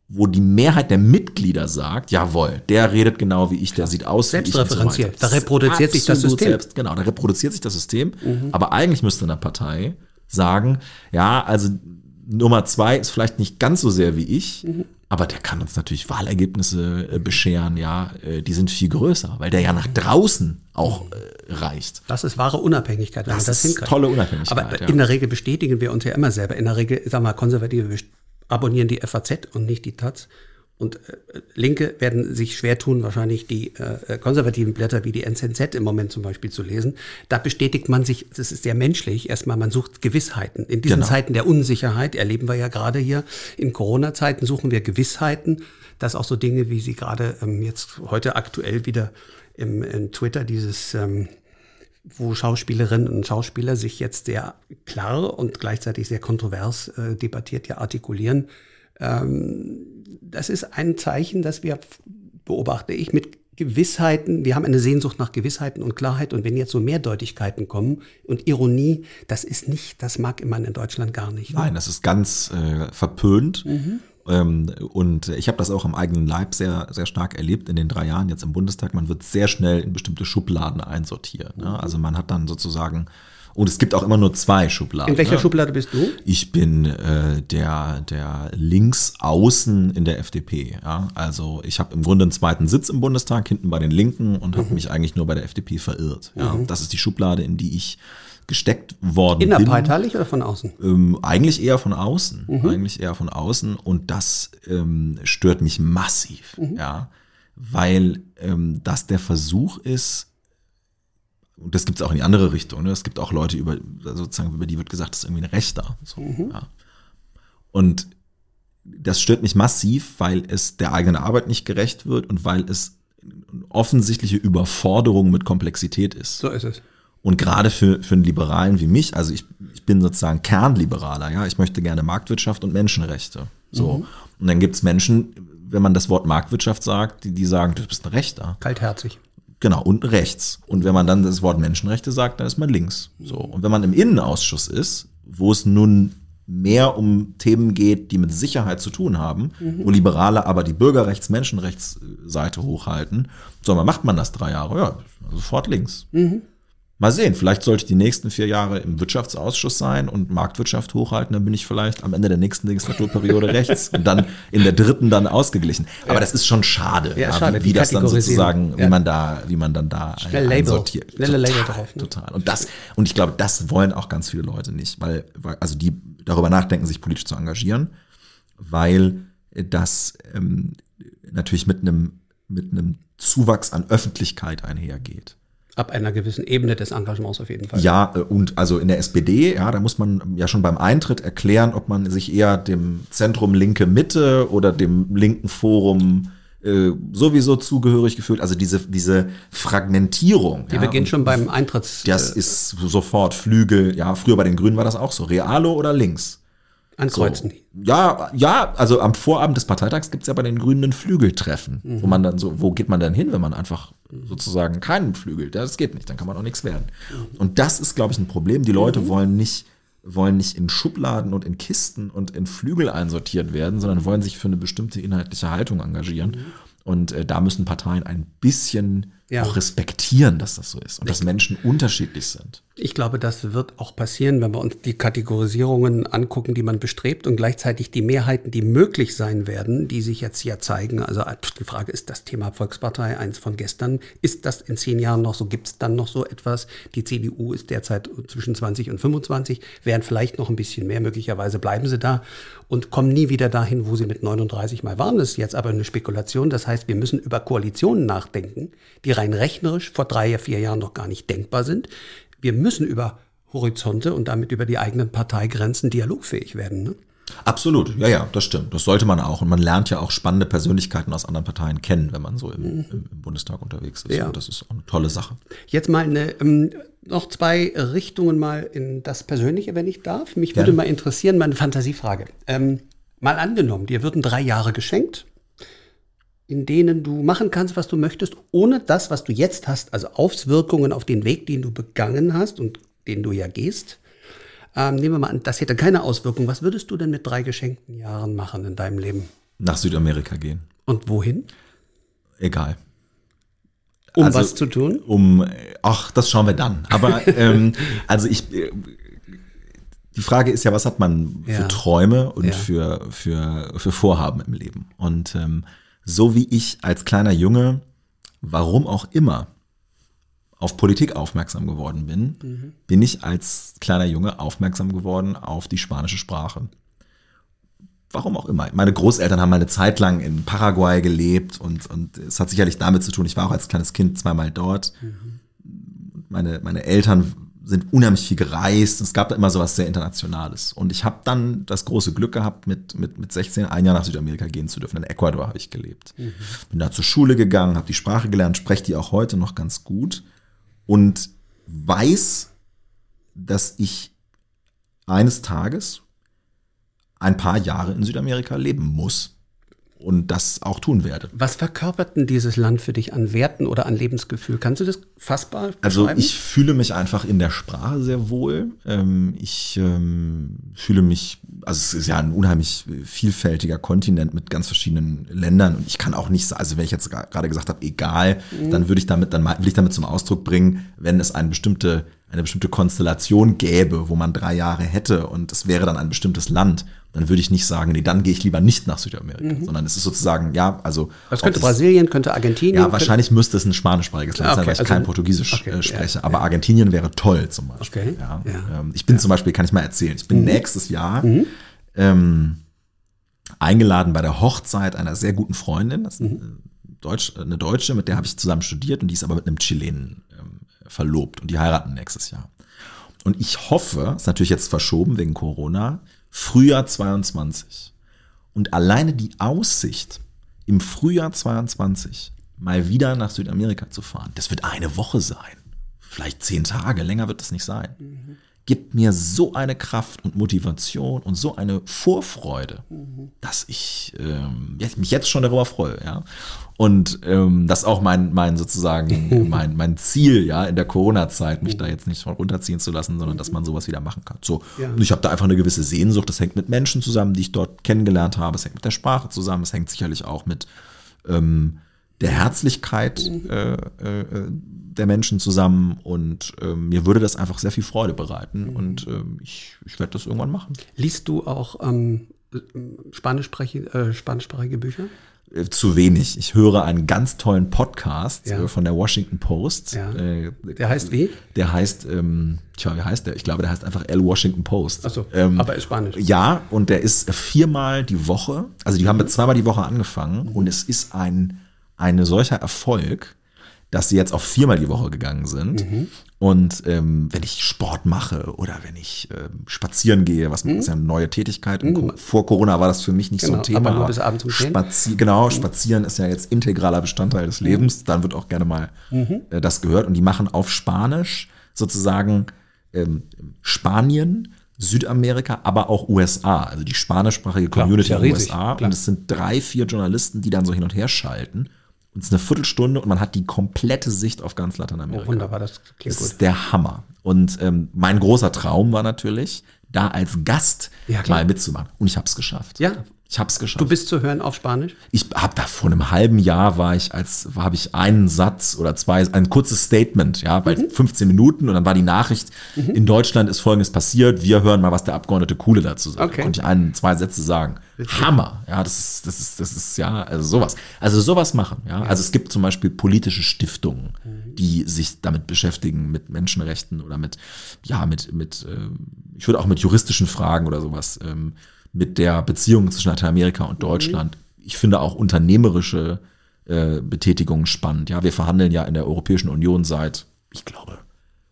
wo die Mehrheit der Mitglieder sagt, jawohl, der redet genau wie ich, der sieht aus wie ich. so Selbstreferenziell. weiter. Da reproduziert sich das System. Selbst, genau, da reproduziert sich das System. Aber eigentlich müsste eine Partei sagen, ja, also Nummer zwei ist vielleicht nicht ganz so sehr wie ich, aber der kann uns natürlich Wahlergebnisse äh, bescheren, ja, äh, die sind viel größer, weil der ja nach draußen auch äh, reicht. Das ist wahre Unabhängigkeit, wenn Das man das ist hinkriegt. tolle Unabhängigkeit, Aber ja. in der Regel bestätigen wir uns ja immer selber. In der Regel, sag mal, Konservative abonnieren die FAZ und nicht die Taz. Und äh, Linke werden sich schwer tun, wahrscheinlich die äh, konservativen Blätter wie die NZZ im Moment zum Beispiel zu lesen. Da bestätigt man sich, das ist sehr menschlich, erstmal, man sucht Gewissheiten. In diesen Genau. Zeiten der Unsicherheit, erleben wir ja gerade hier, in Corona-Zeiten suchen wir Gewissheiten, dass auch so Dinge, wie sie gerade ähm, jetzt heute aktuell wieder im, in Twitter dieses ähm, wo Schauspielerinnen und Schauspieler sich jetzt sehr klar und gleichzeitig sehr kontrovers äh, debattiert ja artikulieren. Ähm, das ist ein Zeichen, das wir, beobachte ich, mit Gewissheiten, wir haben eine Sehnsucht nach Gewissheiten und Klarheit und wenn jetzt so Mehrdeutigkeiten kommen und Ironie, das ist nicht, das mag man in Deutschland gar nicht. Nein, das ist ganz äh, verpönt. Ähm, und ich habe das auch am eigenen Leib sehr, sehr stark erlebt in den drei Jahren jetzt im Bundestag. Man wird sehr schnell in bestimmte Schubladen einsortiert. Ne? Also man hat dann sozusagen, und es gibt auch immer nur zwei Schubladen. In welcher ne? Schublade bist du? Ich bin äh, der, der Linksaußen in der FDP. Ja? Also ich habe im Grunde einen zweiten Sitz im Bundestag, hinten bei den Linken und habe mich eigentlich nur bei der FDP verirrt. Ja? Das ist die Schublade, in die ich gesteckt worden bin. Innerparteilich oder von außen? Ähm, eigentlich eher von außen. Eigentlich eher von außen. Und das ähm, stört mich massiv, ja. Weil ähm, das der Versuch ist, und das gibt es auch in die andere Richtung, ne? es gibt auch Leute, über, sozusagen, über die wird gesagt, das ist irgendwie ein Rechter. So, ja. Und das stört mich massiv, weil es der eigenen Arbeit nicht gerecht wird und weil es eine offensichtliche Überforderung mit Komplexität ist. So ist es. Und gerade für, für einen Liberalen wie mich, also ich, ich bin sozusagen Kernliberaler, ja, ich möchte gerne Marktwirtschaft und Menschenrechte. So. Und dann gibt's Menschen, wenn man das Wort Marktwirtschaft sagt, die, die sagen, du bist ein Rechter. Kaltherzig. Genau, und rechts. Und wenn man dann das Wort Menschenrechte sagt, dann ist man links. So. Und wenn man im Innenausschuss ist, wo es nun mehr um Themen geht, die mit Sicherheit zu tun haben, wo Liberale aber die Bürgerrechts-Menschenrechtsseite hochhalten, so, macht man das drei Jahre? Ja, sofort links. Mal sehen, vielleicht sollte ich die nächsten vier Jahre im Wirtschaftsausschuss sein und Marktwirtschaft hochhalten, dann bin ich vielleicht am Ende der nächsten Legislaturperiode rechts und dann in der dritten dann ausgeglichen. Aber Ja. das ist schon schade, Ja, ja, schade, wie, wie das dann sozusagen, wie man da, wie man dann da Schnell Label. Label Total, drauf, ne? Total. Und das, und ich glaube, das wollen auch ganz viele Leute nicht, weil, weil also die darüber nachdenken, sich politisch zu engagieren, weil das ähm, natürlich mit einem mit einem Zuwachs an Öffentlichkeit einhergeht. Ab einer gewissen Ebene des Engagements auf jeden Fall. Ja, äh, und also in der SPD, ja, da muss man ja schon beim Eintritt erklären, ob man sich eher dem Zentrum linke Mitte oder dem linken Forum äh, sowieso zugehörig gefühlt. Also diese, diese Fragmentierung. Die ja, beginnt schon beim Eintritts Das ist sofort Flügel. Ja, früher bei den Grünen war das auch so. Realo oder links. Ankreuzen. Ja, ja, also am Vorabend des Parteitags gibt es ja bei den Grünen ein Flügeltreffen, wo man dann so, wo geht man denn hin, wenn man einfach sozusagen keinen Flügel, das geht nicht, dann kann man auch nichts werden. Und das ist, glaube ich, ein Problem. Die Leute wollen nicht, wollen nicht in Schubladen und in Kisten und in Flügel einsortiert werden, sondern wollen sich für eine bestimmte inhaltliche Haltung engagieren. Und äh, da müssen Parteien ein bisschen Ja. auch respektieren, dass das so ist und dass Menschen unterschiedlich sind. Ich glaube, das wird auch passieren, wenn wir uns die Kategorisierungen angucken, die man bestrebt und gleichzeitig die Mehrheiten, die möglich sein werden, die sich jetzt ja zeigen. Also die Frage ist das Thema Volkspartei eins von gestern. Ist das in zehn Jahren noch so? Gibt es dann noch so etwas? Die CDU ist derzeit zwischen 20 und 25, wären vielleicht noch ein bisschen mehr. Möglicherweise bleiben sie da und kommen nie wieder dahin, wo sie mit 39 mal waren. Das ist jetzt aber eine Spekulation. Das heißt, wir müssen über Koalitionen nachdenken, die rein rechnerisch vor drei, vier Jahren noch gar nicht denkbar sind wir müssen über Horizonte und damit über die eigenen Parteigrenzen dialogfähig werden. Ne? Absolut, ja, ja, das stimmt. Das sollte man auch. Und man lernt ja auch spannende Persönlichkeiten aus anderen Parteien kennen, wenn man so im, im, im Bundestag unterwegs ist. Ja. Und das ist auch eine tolle Sache. Jetzt mal eine, ähm, noch zwei Richtungen mal in das Persönliche, wenn ich darf. Mich würde mal interessieren, meine Fantasiefrage. Ähm, mal angenommen, dir würden drei Jahre geschenkt, in denen du machen kannst, was du möchtest, ohne das, was du jetzt hast, also Auswirkungen auf den Weg, den du begangen hast und den du ja gehst. Ähm, nehmen wir mal an, das hätte keine Auswirkung. Was würdest du denn mit drei geschenkten Jahren machen in deinem Leben? Nach Südamerika gehen. Und wohin? Egal. Um Also- was zu tun? Um, ach, das schauen wir dann. Aber ähm, also ich, äh, die Frage ist ja, was hat man für Ja. Träume und Ja. für, für, für Vorhaben im Leben? Und ähm, so wie ich als kleiner Junge, warum auch immer, auf Politik aufmerksam geworden bin, bin ich als kleiner Junge aufmerksam geworden auf die spanische Sprache. Warum auch immer. Meine Großeltern haben mal eine Zeit lang in Paraguay gelebt und, und es hat sicherlich damit zu tun, ich war auch als kleines Kind zweimal dort. Meine, meine Eltern sind unheimlich viel gereist. Es gab da immer so was sehr Internationales. Und ich habe dann das große Glück gehabt, mit, mit, mit 16 ein Jahr nach Südamerika gehen zu dürfen. In Ecuador habe ich gelebt. Bin da zur Schule gegangen, habe die Sprache gelernt, spreche die auch heute noch ganz gut und weiß, dass ich eines Tages ein paar Jahre in Südamerika leben muss und das auch tun werde. Was verkörpert denn dieses Land für dich an Werten oder an Lebensgefühl? Kannst du das fassbar Also beschreiben? ich fühle mich einfach in der Sprache sehr wohl. Ähm, ich ähm, fühle mich, also es ist ja ein unheimlich vielfältiger Kontinent mit ganz verschiedenen Ländern und ich kann auch nicht, also wenn ich jetzt gerade gesagt habe, egal, dann würde ich damit, dann will ich damit zum Ausdruck bringen, wenn es eine bestimmte, eine bestimmte Konstellation gäbe, wo man drei Jahre hätte und es wäre dann ein bestimmtes Land, dann würde ich nicht sagen, nee, dann gehe ich lieber nicht nach Südamerika, sondern es ist sozusagen, ja, also. das könnte Brasilien, könnte Argentinien. ja, wahrscheinlich müsste es ein spanischsprachiges Land Okay, sein, weil ich also- kein Portugiesisch okay, äh, spreche. ja, aber Argentinien wäre toll zum Beispiel. Okay, Ja. ja. Ähm, ich bin zum Beispiel, kann ich mal erzählen, ich Mhm. bin nächstes Jahr ähm, eingeladen bei der Hochzeit einer sehr guten Freundin. Das ist Mhm. eine, Deutsch, eine Deutsche, mit der habe ich zusammen studiert und die ist aber mit einem Chilenen verlobt und die heiraten nächstes Jahr. Und ich hoffe, ist natürlich jetzt verschoben wegen Corona, Frühjahr 22. Und alleine die Aussicht, im Frühjahr 22 mal wieder nach Südamerika zu fahren, das wird eine Woche sein. Vielleicht zehn Tage, länger wird es nicht sein. Gibt mir so eine Kraft und Motivation und so eine Vorfreude, dass ich ähm, mich jetzt schon darüber freue, ja. Und ähm, das ist auch mein, mein sozusagen, mein, mein Ziel, ja, in der Corona-Zeit, mich da jetzt nicht von runterziehen zu lassen, sondern dass man sowas wieder machen kann. So. Ja. Und ich habe da einfach eine gewisse Sehnsucht. Das hängt mit Menschen zusammen, die ich dort kennengelernt habe. Es hängt mit der Sprache zusammen. Es hängt sicherlich auch mit, ähm, der Herzlichkeit äh, äh, der Menschen zusammen und äh, mir würde das einfach sehr viel Freude bereiten und äh, ich, ich werde das irgendwann machen. Liest du auch ähm, spanischsprachige, äh, spanischsprachige Bücher? Äh, Zu wenig. Ich höre einen ganz tollen Podcast Ja. äh, von der Washington Post. Ja. Der heißt wie? Der heißt, ähm, tja, wie heißt der? Ich glaube, der heißt einfach L Washington Post. Ach so, ähm, aber ist Spanisch. Ja, und der ist viermal die Woche. Also die haben Mhm. mit zweimal die Woche angefangen und es ist ein eine solcher Erfolg, dass sie jetzt auf viermal die Woche gegangen sind. Mhm. Und ähm, wenn ich Sport mache oder wenn ich ähm, spazieren gehe, was ist ja eine neue Tätigkeit. Co- Vor Corona war das für mich nicht so Mhm. Genau, ein Thema. aber nur bis abends um 10. Spazi genau, spazieren ist ja jetzt integraler Bestandteil des Lebens. Dann wird auch gerne mal äh, das gehört. Und die machen auf Spanisch sozusagen ähm, Spanien, Südamerika, aber auch USA, also die spanischsprachige Klar, Community ist ja in den USA. klar. Und es sind drei, vier Journalisten, die dann so hin und her schalten. Und es ist eine Viertelstunde und man hat die komplette Sicht auf ganz Lateinamerika. Oh, wunderbar, das klingt Das gut. ist der Hammer. Und ähm, mein großer Traum war natürlich, da als Gast Ja, mal mitzumachen. Und ich habe es geschafft. Ja. Ich habe es geschafft. Du bist zu hören auf Spanisch? Ich habe da vor einem halben Jahr war ich als habe ich einen Satz oder zwei ein kurzes Statement, ja, bei Mhm. 15 Minuten und dann war die Nachricht in Deutschland ist folgendes passiert, wir hören mal was der Abgeordnete Kuhle dazu sagt. Okay. Konnte ich einen zwei Sätze sagen. Hammer, ja, das ist das ist das ist ja also sowas. Also sowas machen, ja. Also es gibt zum Beispiel politische Stiftungen, Mhm. die sich damit beschäftigen mit Menschenrechten oder mit ja mit mit äh, ich würde auch mit juristischen Fragen oder sowas ähm, mit der Beziehung zwischen Lateinamerika und Deutschland. Ich finde auch unternehmerische äh, Betätigungen spannend. Ja, wir verhandeln ja in der Europäischen Union seit, ich glaube,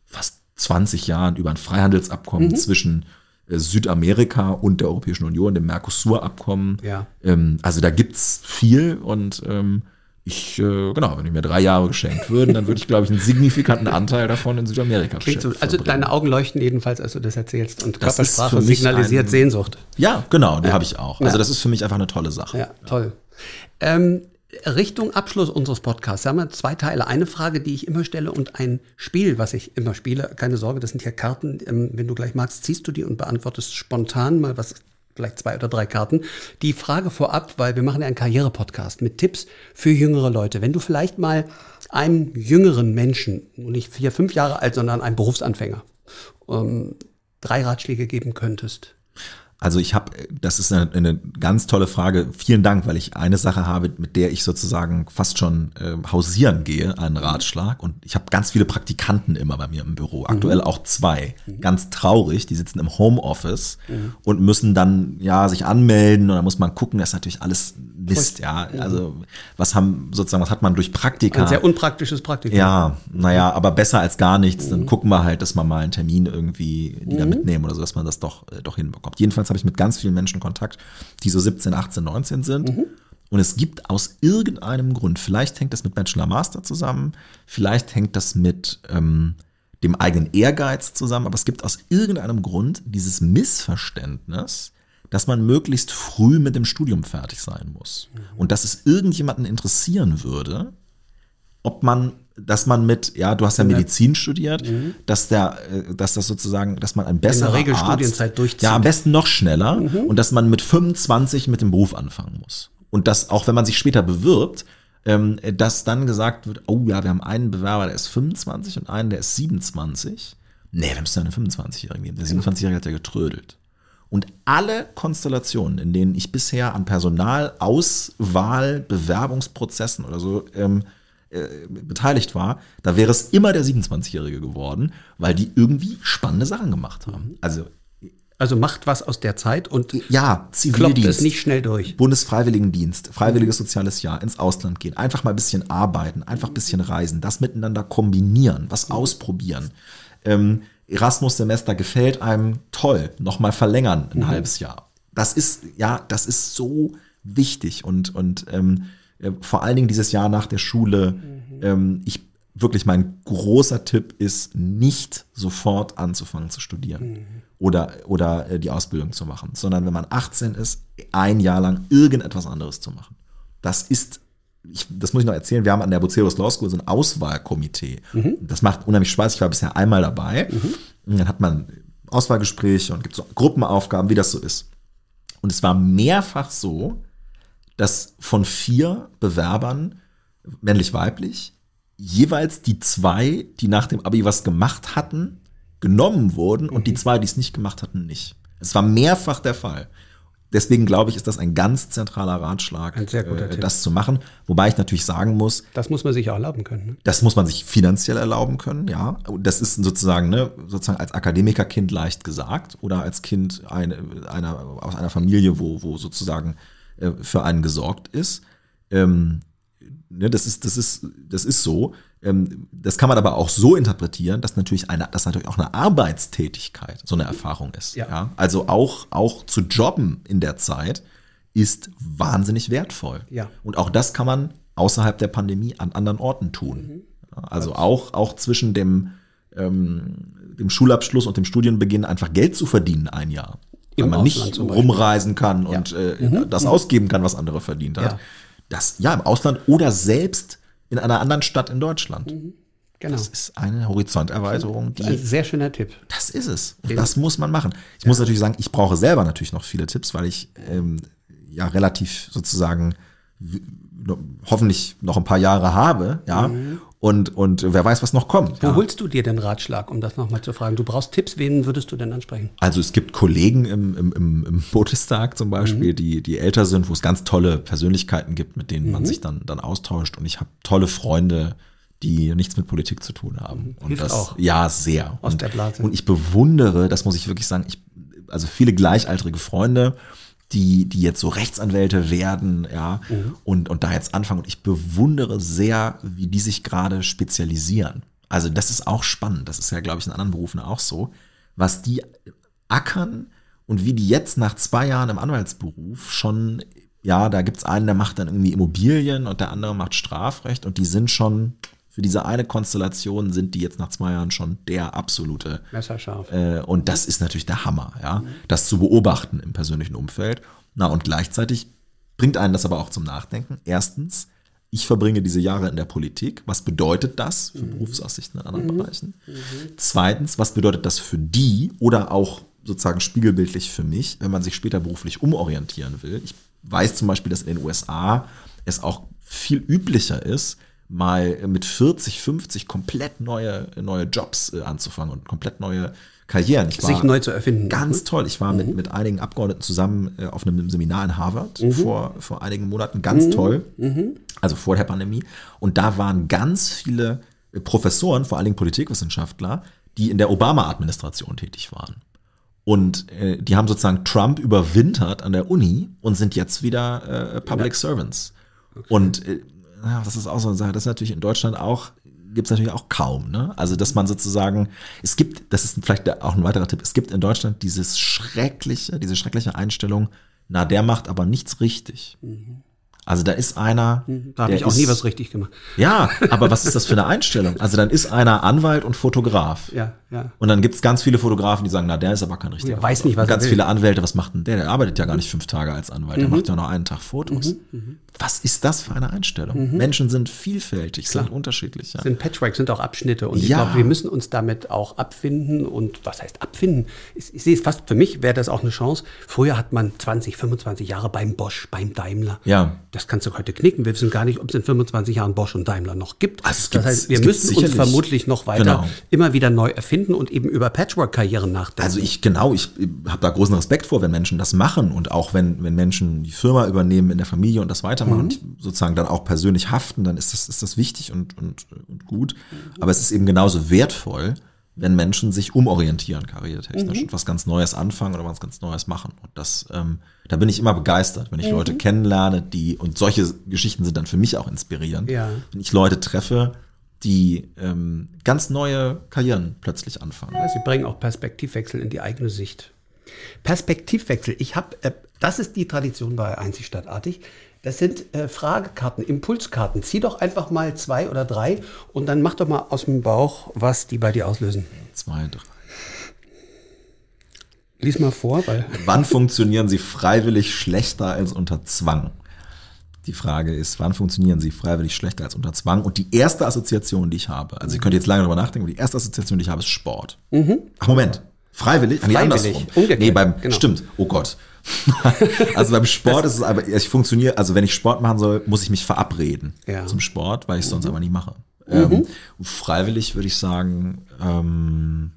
fast 20 Jahren über ein Freihandelsabkommen zwischen äh, Südamerika und der Europäischen Union, dem Mercosur-Abkommen. Ja. Ähm, also da gibt's viel und ähm, ich, äh, genau, wenn ich mir drei Jahre geschenkt würden, dann würde ich, glaube ich, einen signifikanten Anteil davon in Südamerika Klingt so, also deine Augen leuchten jedenfalls, als du das erzählst. Und Das ist Körpersprache signalisiert ein- Sehnsucht. Ja, genau, die habe ich auch. Also Ja. das ist für mich einfach eine tolle Sache. Ja, toll. Ähm, Richtung Abschluss unseres Podcasts haben wir zwei Teile. Eine Frage, die ich immer stelle und ein Spiel, was ich immer spiele. Keine Sorge, das sind ja Karten. Ähm, wenn du gleich magst, ziehst du die und beantwortest spontan mal was, vielleicht zwei oder drei Karten. Die Frage vorab, weil wir machen ja einen Karriere-Podcast mit Tipps für jüngere Leute. Wenn du vielleicht mal einem jüngeren Menschen, nicht vier, fünf Jahre alt, sondern einem Berufsanfänger, ähm, drei Ratschläge geben könntest. Also ich habe, das ist eine, eine ganz tolle Frage. Vielen Dank, weil ich eine Sache habe, mit der ich sozusagen fast schon äh, hausieren gehe, einen Ratschlag. Und ich habe ganz viele Praktikanten immer bei mir im Büro. Aktuell auch zwei. Ganz traurig. Die sitzen im Homeoffice und müssen dann ja sich anmelden und dann muss man gucken. Das ist natürlich alles Mist. Ja, also was haben sozusagen, was hat man durch Praktika? Ein sehr unpraktisches Praktikum. Ja, naja, aber besser als gar nichts. Dann gucken wir halt, dass wir mal einen Termin irgendwie die da mitnehmen oder so, dass man das doch, äh, doch hinbekommt. Jedenfalls habe ich mit ganz vielen Menschen Kontakt, die so 17, 18, 19 sind. Und es gibt aus irgendeinem Grund, vielleicht hängt das mit Bachelor Master zusammen, vielleicht hängt das mit ähm, dem eigenen Ehrgeiz zusammen, aber es gibt aus irgendeinem Grund dieses Missverständnis, dass man möglichst früh mit dem Studium fertig sein muss. Und dass es irgendjemanden interessieren würde, ob man, dass man mit, ja, du hast ja Medizin studiert, dass der, äh, dass das sozusagen, dass man ein besserer Regel Arzt, Studienzeit durchzieht. ja, am besten noch schneller und dass man mit 25 mit dem Beruf anfangen muss. Und dass auch wenn man sich später bewirbt, ähm, dass dann gesagt wird, oh ja, wir haben einen Bewerber, der ist 25 und einen, der ist 27. Nee, wir müssen ja einen 25-Jährigen nehmen. Der 27-Jährige hat ja getrödelt. Und alle Konstellationen, in denen ich bisher an Personal, Auswahl, Bewerbungsprozessen oder so ähm, äh, beteiligt war, da wäre es immer der 27-Jährige geworden, weil die irgendwie spannende Sachen gemacht haben. Also Also macht was aus der Zeit und ja, kloppt es nicht schnell durch. Bundesfreiwilligendienst, freiwilliges soziales Jahr, ins Ausland gehen, einfach mal ein bisschen arbeiten, einfach ein bisschen reisen, das miteinander kombinieren, was ausprobieren. Ähm, Erasmus-Semester gefällt einem toll, nochmal verlängern ein halbes Jahr. Das ist, ja, das ist so wichtig und, und ähm, äh, vor allen Dingen dieses Jahr nach der Schule, ähm, ich wirklich mein großer Tipp ist, nicht sofort anzufangen zu studieren oder, oder äh, die Ausbildung zu machen, sondern wenn man 18 ist, ein Jahr lang irgendetwas anderes zu machen. Das ist, ich, das muss ich noch erzählen, wir haben an der Bucerius Law School so ein Auswahlkomitee. Das macht unheimlich Spaß. Ich war bisher einmal dabei. Und dann hat man Auswahlgespräche und gibt so Gruppenaufgaben, wie das so ist. Und es war mehrfach so, dass von vier Bewerbern männlich-weiblich, jeweils die zwei, die nach dem Abi was gemacht hatten, genommen wurden und die Mhm. zwei, die es nicht gemacht hatten, nicht. Es war mehrfach der Fall. Deswegen glaube ich, ist das ein ganz zentraler Ratschlag, Ein äh, das zu machen. Wobei ich natürlich sagen muss, Das muss man sich auch erlauben können. Ne? das muss man sich finanziell erlauben können, ja. Das ist sozusagen, ne, sozusagen als Akademikerkind leicht gesagt oder als Kind eine, einer, aus einer Familie, wo, wo sozusagen äh, für einen gesorgt ist. Ähm, ne, das ist, das ist, das ist so. Ähm, das kann man aber auch so interpretieren, dass natürlich eine, dass natürlich auch eine Arbeitstätigkeit so eine Erfahrung ist. Ja. Ja. Also auch, auch zu jobben in der Zeit ist wahnsinnig wertvoll. Ja. Und auch das kann man außerhalb der Pandemie an anderen Orten tun. Ja, Also auch, auch zwischen dem, ähm, dem Schulabschluss und dem Studienbeginn einfach Geld zu verdienen ein Jahr. Weil Im man Ausland nicht rumreisen kann und äh, das ausgeben kann, was andere verdient hat. Ja. Das, ja, im Ausland oder selbst in einer anderen Stadt in Deutschland. Genau. Das ist eine Horizonterweiterung, Ein die sehr schöner Tipp. das ist es. Und das muss man machen. Ich muss natürlich sagen, ich brauche selber natürlich noch viele Tipps, weil ich ähm, ja relativ sozusagen hoffentlich noch ein paar Jahre habe, ja. Und, und wer weiß, was noch kommt. Wo Ja. holst du dir den Ratschlag, um das nochmal zu fragen? Du brauchst Tipps, wen würdest du denn ansprechen? Also es gibt Kollegen im, im, im, im Bundestag zum Beispiel, Mhm. die, die älter sind, wo es ganz tolle Persönlichkeiten gibt, mit denen Mhm. man sich dann, dann austauscht. Und ich habe tolle Freunde, die nichts mit Politik zu tun haben. Und Mhm. Hilft das, auch. Ja, sehr. Aus und, der Blase. Und ich bewundere, das muss ich wirklich sagen, ich, also viele gleichaltrige Freunde, die, die jetzt so Rechtsanwälte werden, ja, Mhm. und, und da jetzt anfangen. Und ich bewundere sehr, wie die sich gerade spezialisieren. Also das ist auch spannend. Das ist ja, glaube ich, in anderen Berufen auch so, was die ackern und wie die jetzt nach zwei Jahren im Anwaltsberuf schon, ja, da gibt's einen, der macht dann irgendwie Immobilien und der andere macht Strafrecht und die sind schon, für diese eine Konstellation sind die jetzt nach zwei Jahren schon der absolute Messerscharf. äh, und das ist natürlich der Hammer, ja, das zu beobachten im persönlichen Umfeld. Na, und gleichzeitig bringt einen das aber auch zum Nachdenken. Erstens, ich verbringe diese Jahre in der Politik. Was bedeutet das für Berufsaussichten in anderen Bereichen? Zweitens, was bedeutet das für die oder auch sozusagen spiegelbildlich für mich, wenn man sich später beruflich umorientieren will? Ich weiß zum Beispiel, dass in den USA es auch viel üblicher ist, mal mit 40, 50 komplett neue, neue Jobs äh, anzufangen und komplett neue Karrieren. Ich Sich neu zu erfinden. Ganz toll. Ich war mit, mit einigen Abgeordneten zusammen äh, auf einem Seminar in Harvard vor, vor einigen Monaten. Ganz toll. Also vor der Pandemie. Und da waren ganz viele äh, Professoren, vor allen Dingen Politikwissenschaftler, die in der Obama-Administration tätig waren. Und äh, die haben sozusagen Trump überwintert an der Uni und sind jetzt wieder äh, Public Servants. Und äh, ja, das ist auch so eine Sache, das ist natürlich in Deutschland auch, gibt es natürlich auch kaum. Ne? Also, dass man sozusagen, es gibt, das ist vielleicht auch ein weiterer Tipp, es gibt in Deutschland dieses schreckliche, diese schreckliche Einstellung, na, der macht aber nichts richtig. Also da ist einer. Da habe ich auch ist, nie was richtig gemacht. Ja, aber was ist das für eine Einstellung? Also dann ist einer Anwalt und Fotograf. Ja, ja. Und dann gibt's ganz viele Fotografen, die sagen, na, der ist aber kein richtiger Der weiß nicht, was Und Ganz er will. viele Anwälte, was macht denn der? Der arbeitet ja gar nicht fünf Tage als Anwalt, Mhm. der macht ja noch einen Tag Fotos. Was ist das für eine Einstellung? Mhm. Menschen sind vielfältig, sind unterschiedlich. Ja. Sind Patchwork, sind auch Abschnitte. Und ich Ja. glaube, wir müssen uns damit auch abfinden. Und was heißt abfinden? Ich, ich sehe es fast, für mich wäre das auch eine Chance. Früher hat man 20, 25 Jahre beim Bosch, beim Daimler. Ja. Das kannst du heute knicken. Wir wissen gar nicht, ob es in 25 Jahren Bosch und Daimler noch gibt. Also das heißt, wir müssen uns vermutlich noch weiter Genau. immer wieder neu erfinden und eben über Patchwork-Karrieren nachdenken. Also ich, genau, ich habe da großen Respekt vor, wenn Menschen das machen und auch wenn, wenn Menschen die Firma übernehmen in der Familie und das weitermachen und sozusagen dann auch persönlich haften, dann ist das, ist das wichtig und, und, und gut. Aber es ist eben genauso wertvoll, wenn Menschen sich umorientieren karrieretechnisch und was ganz Neues anfangen oder was ganz Neues machen. Und das, ähm, da bin ich immer begeistert, wenn ich Leute kennenlerne, die, und solche Geschichten sind dann für mich auch inspirierend, Ja. wenn ich Leute treffe, die ähm, ganz neue Karrieren plötzlich anfangen. Sie bringen auch Perspektivwechsel in die eigene Sicht. Perspektivwechsel. Ich habe, äh, das ist die Tradition bei Einzigstadtartig. Das sind äh, Fragekarten, Impulskarten. Zieh doch einfach mal zwei oder drei und dann mach doch mal aus dem Bauch, was die bei dir auslösen. Zwei, drei. Lies mal vor, weil Wann funktionieren sie freiwillig schlechter als unter Zwang? Die Frage ist, wann funktionieren sie freiwillig schlechter als unter Zwang? Und die erste Assoziation, die ich habe, also ich könnte jetzt lange darüber nachdenken, aber die erste Assoziation, die ich habe, ist Sport. Ach, Moment. Freiwillig? Ah, Nee, Mhm. Freiwillig. andersrum. Umgekehrt, Nee, beim, genau. stimmt. Oh Gott. also beim Sport ist es aber, ich funktioniere, also wenn ich Sport machen soll, muss ich mich verabreden Ja. zum Sport, weil ich es sonst aber nie mache. Ähm, freiwillig würde ich sagen, ähm,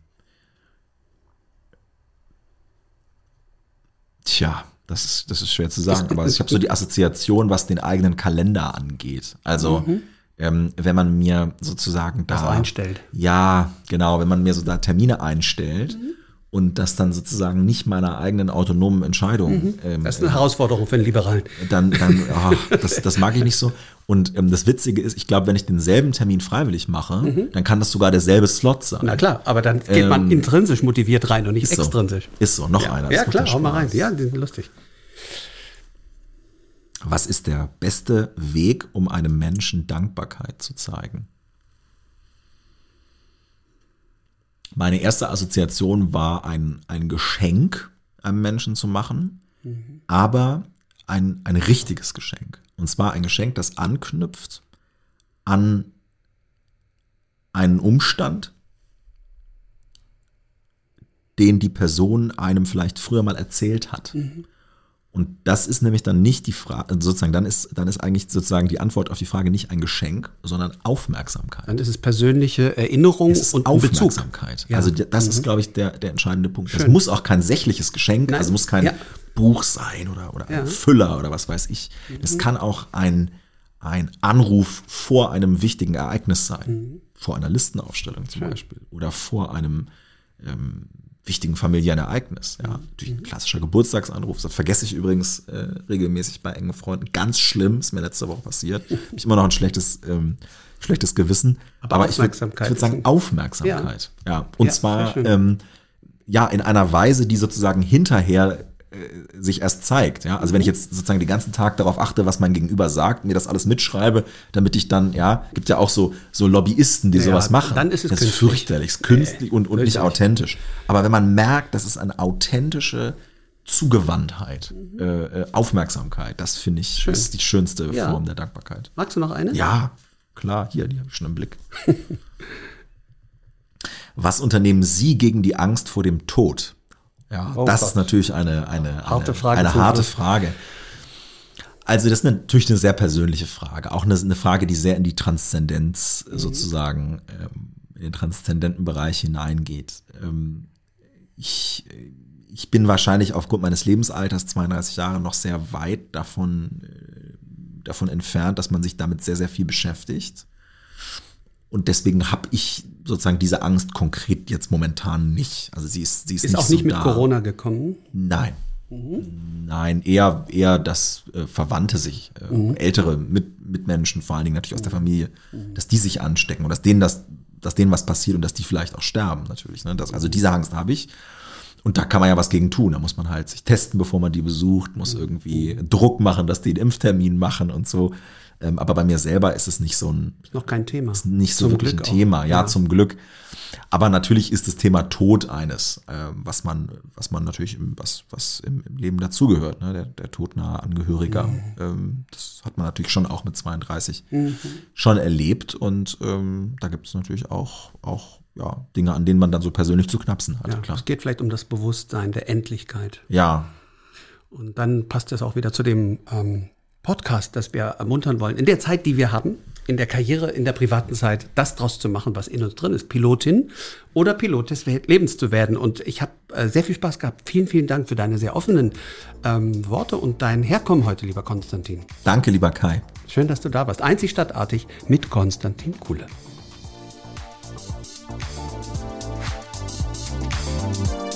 tja, das ist, das ist schwer zu sagen, aber ich habe so die Assoziation, was den eigenen Kalender angeht. Also ähm, wenn man mir sozusagen da Das einstellt. Ja, genau, wenn man mir so da Termine einstellt und das dann sozusagen nicht meiner eigenen autonomen Entscheidung ähm, Das ist eine Herausforderung für einen Liberalen. dann, dann ah, das, das mag ich nicht so. Und ähm, das Witzige ist, ich glaube, wenn ich denselben Termin freiwillig mache, dann kann das sogar derselbe Slot sein. Na klar, aber dann geht man intrinsisch motiviert rein und nicht Ähm, ist so. extrinsisch. Ist so, noch einer. Ja, klar, macht hau mal rein. Ja, lustig. Was ist der beste Weg, um einem Menschen Dankbarkeit zu zeigen? Meine erste Assoziation war, ein, ein Geschenk einem Menschen zu machen, aber ein, ein richtiges Geschenk. Und zwar ein Geschenk, das anknüpft an einen Umstand, den die Person einem vielleicht früher mal erzählt hat. Und das ist nämlich dann nicht die Frage, sozusagen, dann ist, dann ist eigentlich sozusagen die Antwort auf die Frage nicht ein Geschenk, sondern Aufmerksamkeit. Dann ist es persönliche Erinnerung Es und. Aufmerksamkeit. Ja. Mhm. Also das ist, glaube ich, der, der entscheidende Punkt. Das Schön. muss auch kein sächliches Geschenk, Nein. also muss kein Ja. Buch sein oder, oder Ja. Mhm. ein Füller oder was weiß ich. Es kann auch ein, ein Anruf vor einem wichtigen Ereignis sein. Mhm. Vor einer Listenaufstellung zum Beispiel. Oder vor einem ähm, wichtigen familiären Ereignis. Mhm. Ja, natürlich ein klassischer Geburtstagsanruf. Das vergesse ich übrigens äh, regelmäßig bei engen Freunden. Ganz schlimm, ist mir letzte Woche passiert. Hab ich immer noch ein schlechtes, ähm, schlechtes Gewissen. Aber ich würd- Aufmerksamkeit ich würde ist sagen Aufmerksamkeit. Ja. Und Ja, zwar ähm, ja in einer Weise, die sozusagen hinterher sich erst zeigt. Ja? Also wenn ich Mhm. jetzt sozusagen den ganzen Tag darauf achte, was mein Gegenüber sagt, mir das alles mitschreibe, damit ich dann, ja, gibt ja auch so, so Lobbyisten, die Ja, sowas machen. dann ist es das ist fürchterlich, ist künstlich und, und nicht authentisch. Aber wenn man merkt, das ist eine authentische Zugewandtheit, Mhm. äh, äh, Aufmerksamkeit, das finde ich ist die schönste Ja. Form der Dankbarkeit. Magst du noch eine? Ja, klar, hier, die habe ich schon im Blick. Was unternehmen Sie gegen die Angst vor dem Tod? Ja, Oh das Gott. ist natürlich eine, eine, eine Harte Frage Eine harte. Frage. Also das ist natürlich eine sehr persönliche Frage, auch eine, eine Frage, die sehr in die Transzendenz Mhm. sozusagen, ähm, in den transzendenten Bereich hineingeht. Ähm, ich, ich bin wahrscheinlich aufgrund meines Lebensalters, 32 Jahre, noch sehr weit davon, äh, davon entfernt, dass man sich damit sehr, sehr viel beschäftigt. Und deswegen habe ich sozusagen diese Angst konkret jetzt momentan nicht. Also sie ist, sie ist, Ist nicht auch nicht so mit da. Corona gekommen. Nein. Nein, eher, eher dass äh, Verwandte sich, äh, ältere Mit Mitmenschen, vor allen Dingen natürlich aus der Familie, dass die sich anstecken und dass denen das, dass denen was passiert und dass die vielleicht auch sterben, natürlich. Ne? Das, also diese Angst habe ich. Und da kann man ja was gegen tun. Da muss man halt sich testen, bevor man die besucht, muss irgendwie Druck machen, dass die einen Impftermin machen und so. Ähm, aber bei mir selber ist es nicht so ein, Ist noch kein Thema. ist nicht so Zum wirklich Glück ein. Thema, ja, zum Glück. Aber natürlich ist das Thema Tod eines, äh, was man, was man natürlich, im, was, was im, im Leben dazugehört, ne? der, der todnahe Angehöriger. Mhm. Ähm, das hat man natürlich schon auch mit 32 schon erlebt und ähm, da gibt es natürlich auch, auch ja, Dinge, an denen man dann so persönlich zu knapsen hat, Ja, klar. es geht vielleicht um das Bewusstsein der Endlichkeit. Ja, Und dann passt es auch wieder zu dem ähm, Podcast, das wir ermuntern wollen. In der Zeit, die wir haben, in der Karriere, in der privaten Zeit, das draus zu machen, was in uns drin ist, Pilotin oder Pilot des Lebens zu werden. Und ich habe äh, sehr viel Spaß gehabt. Vielen, vielen Dank für deine sehr offenen ähm, Worte und dein Herkommen heute, lieber Konstantin. danke, lieber Kai. Schön, dass du da warst. Einzig stadtartig mit Konstantin Kuhle. Bye.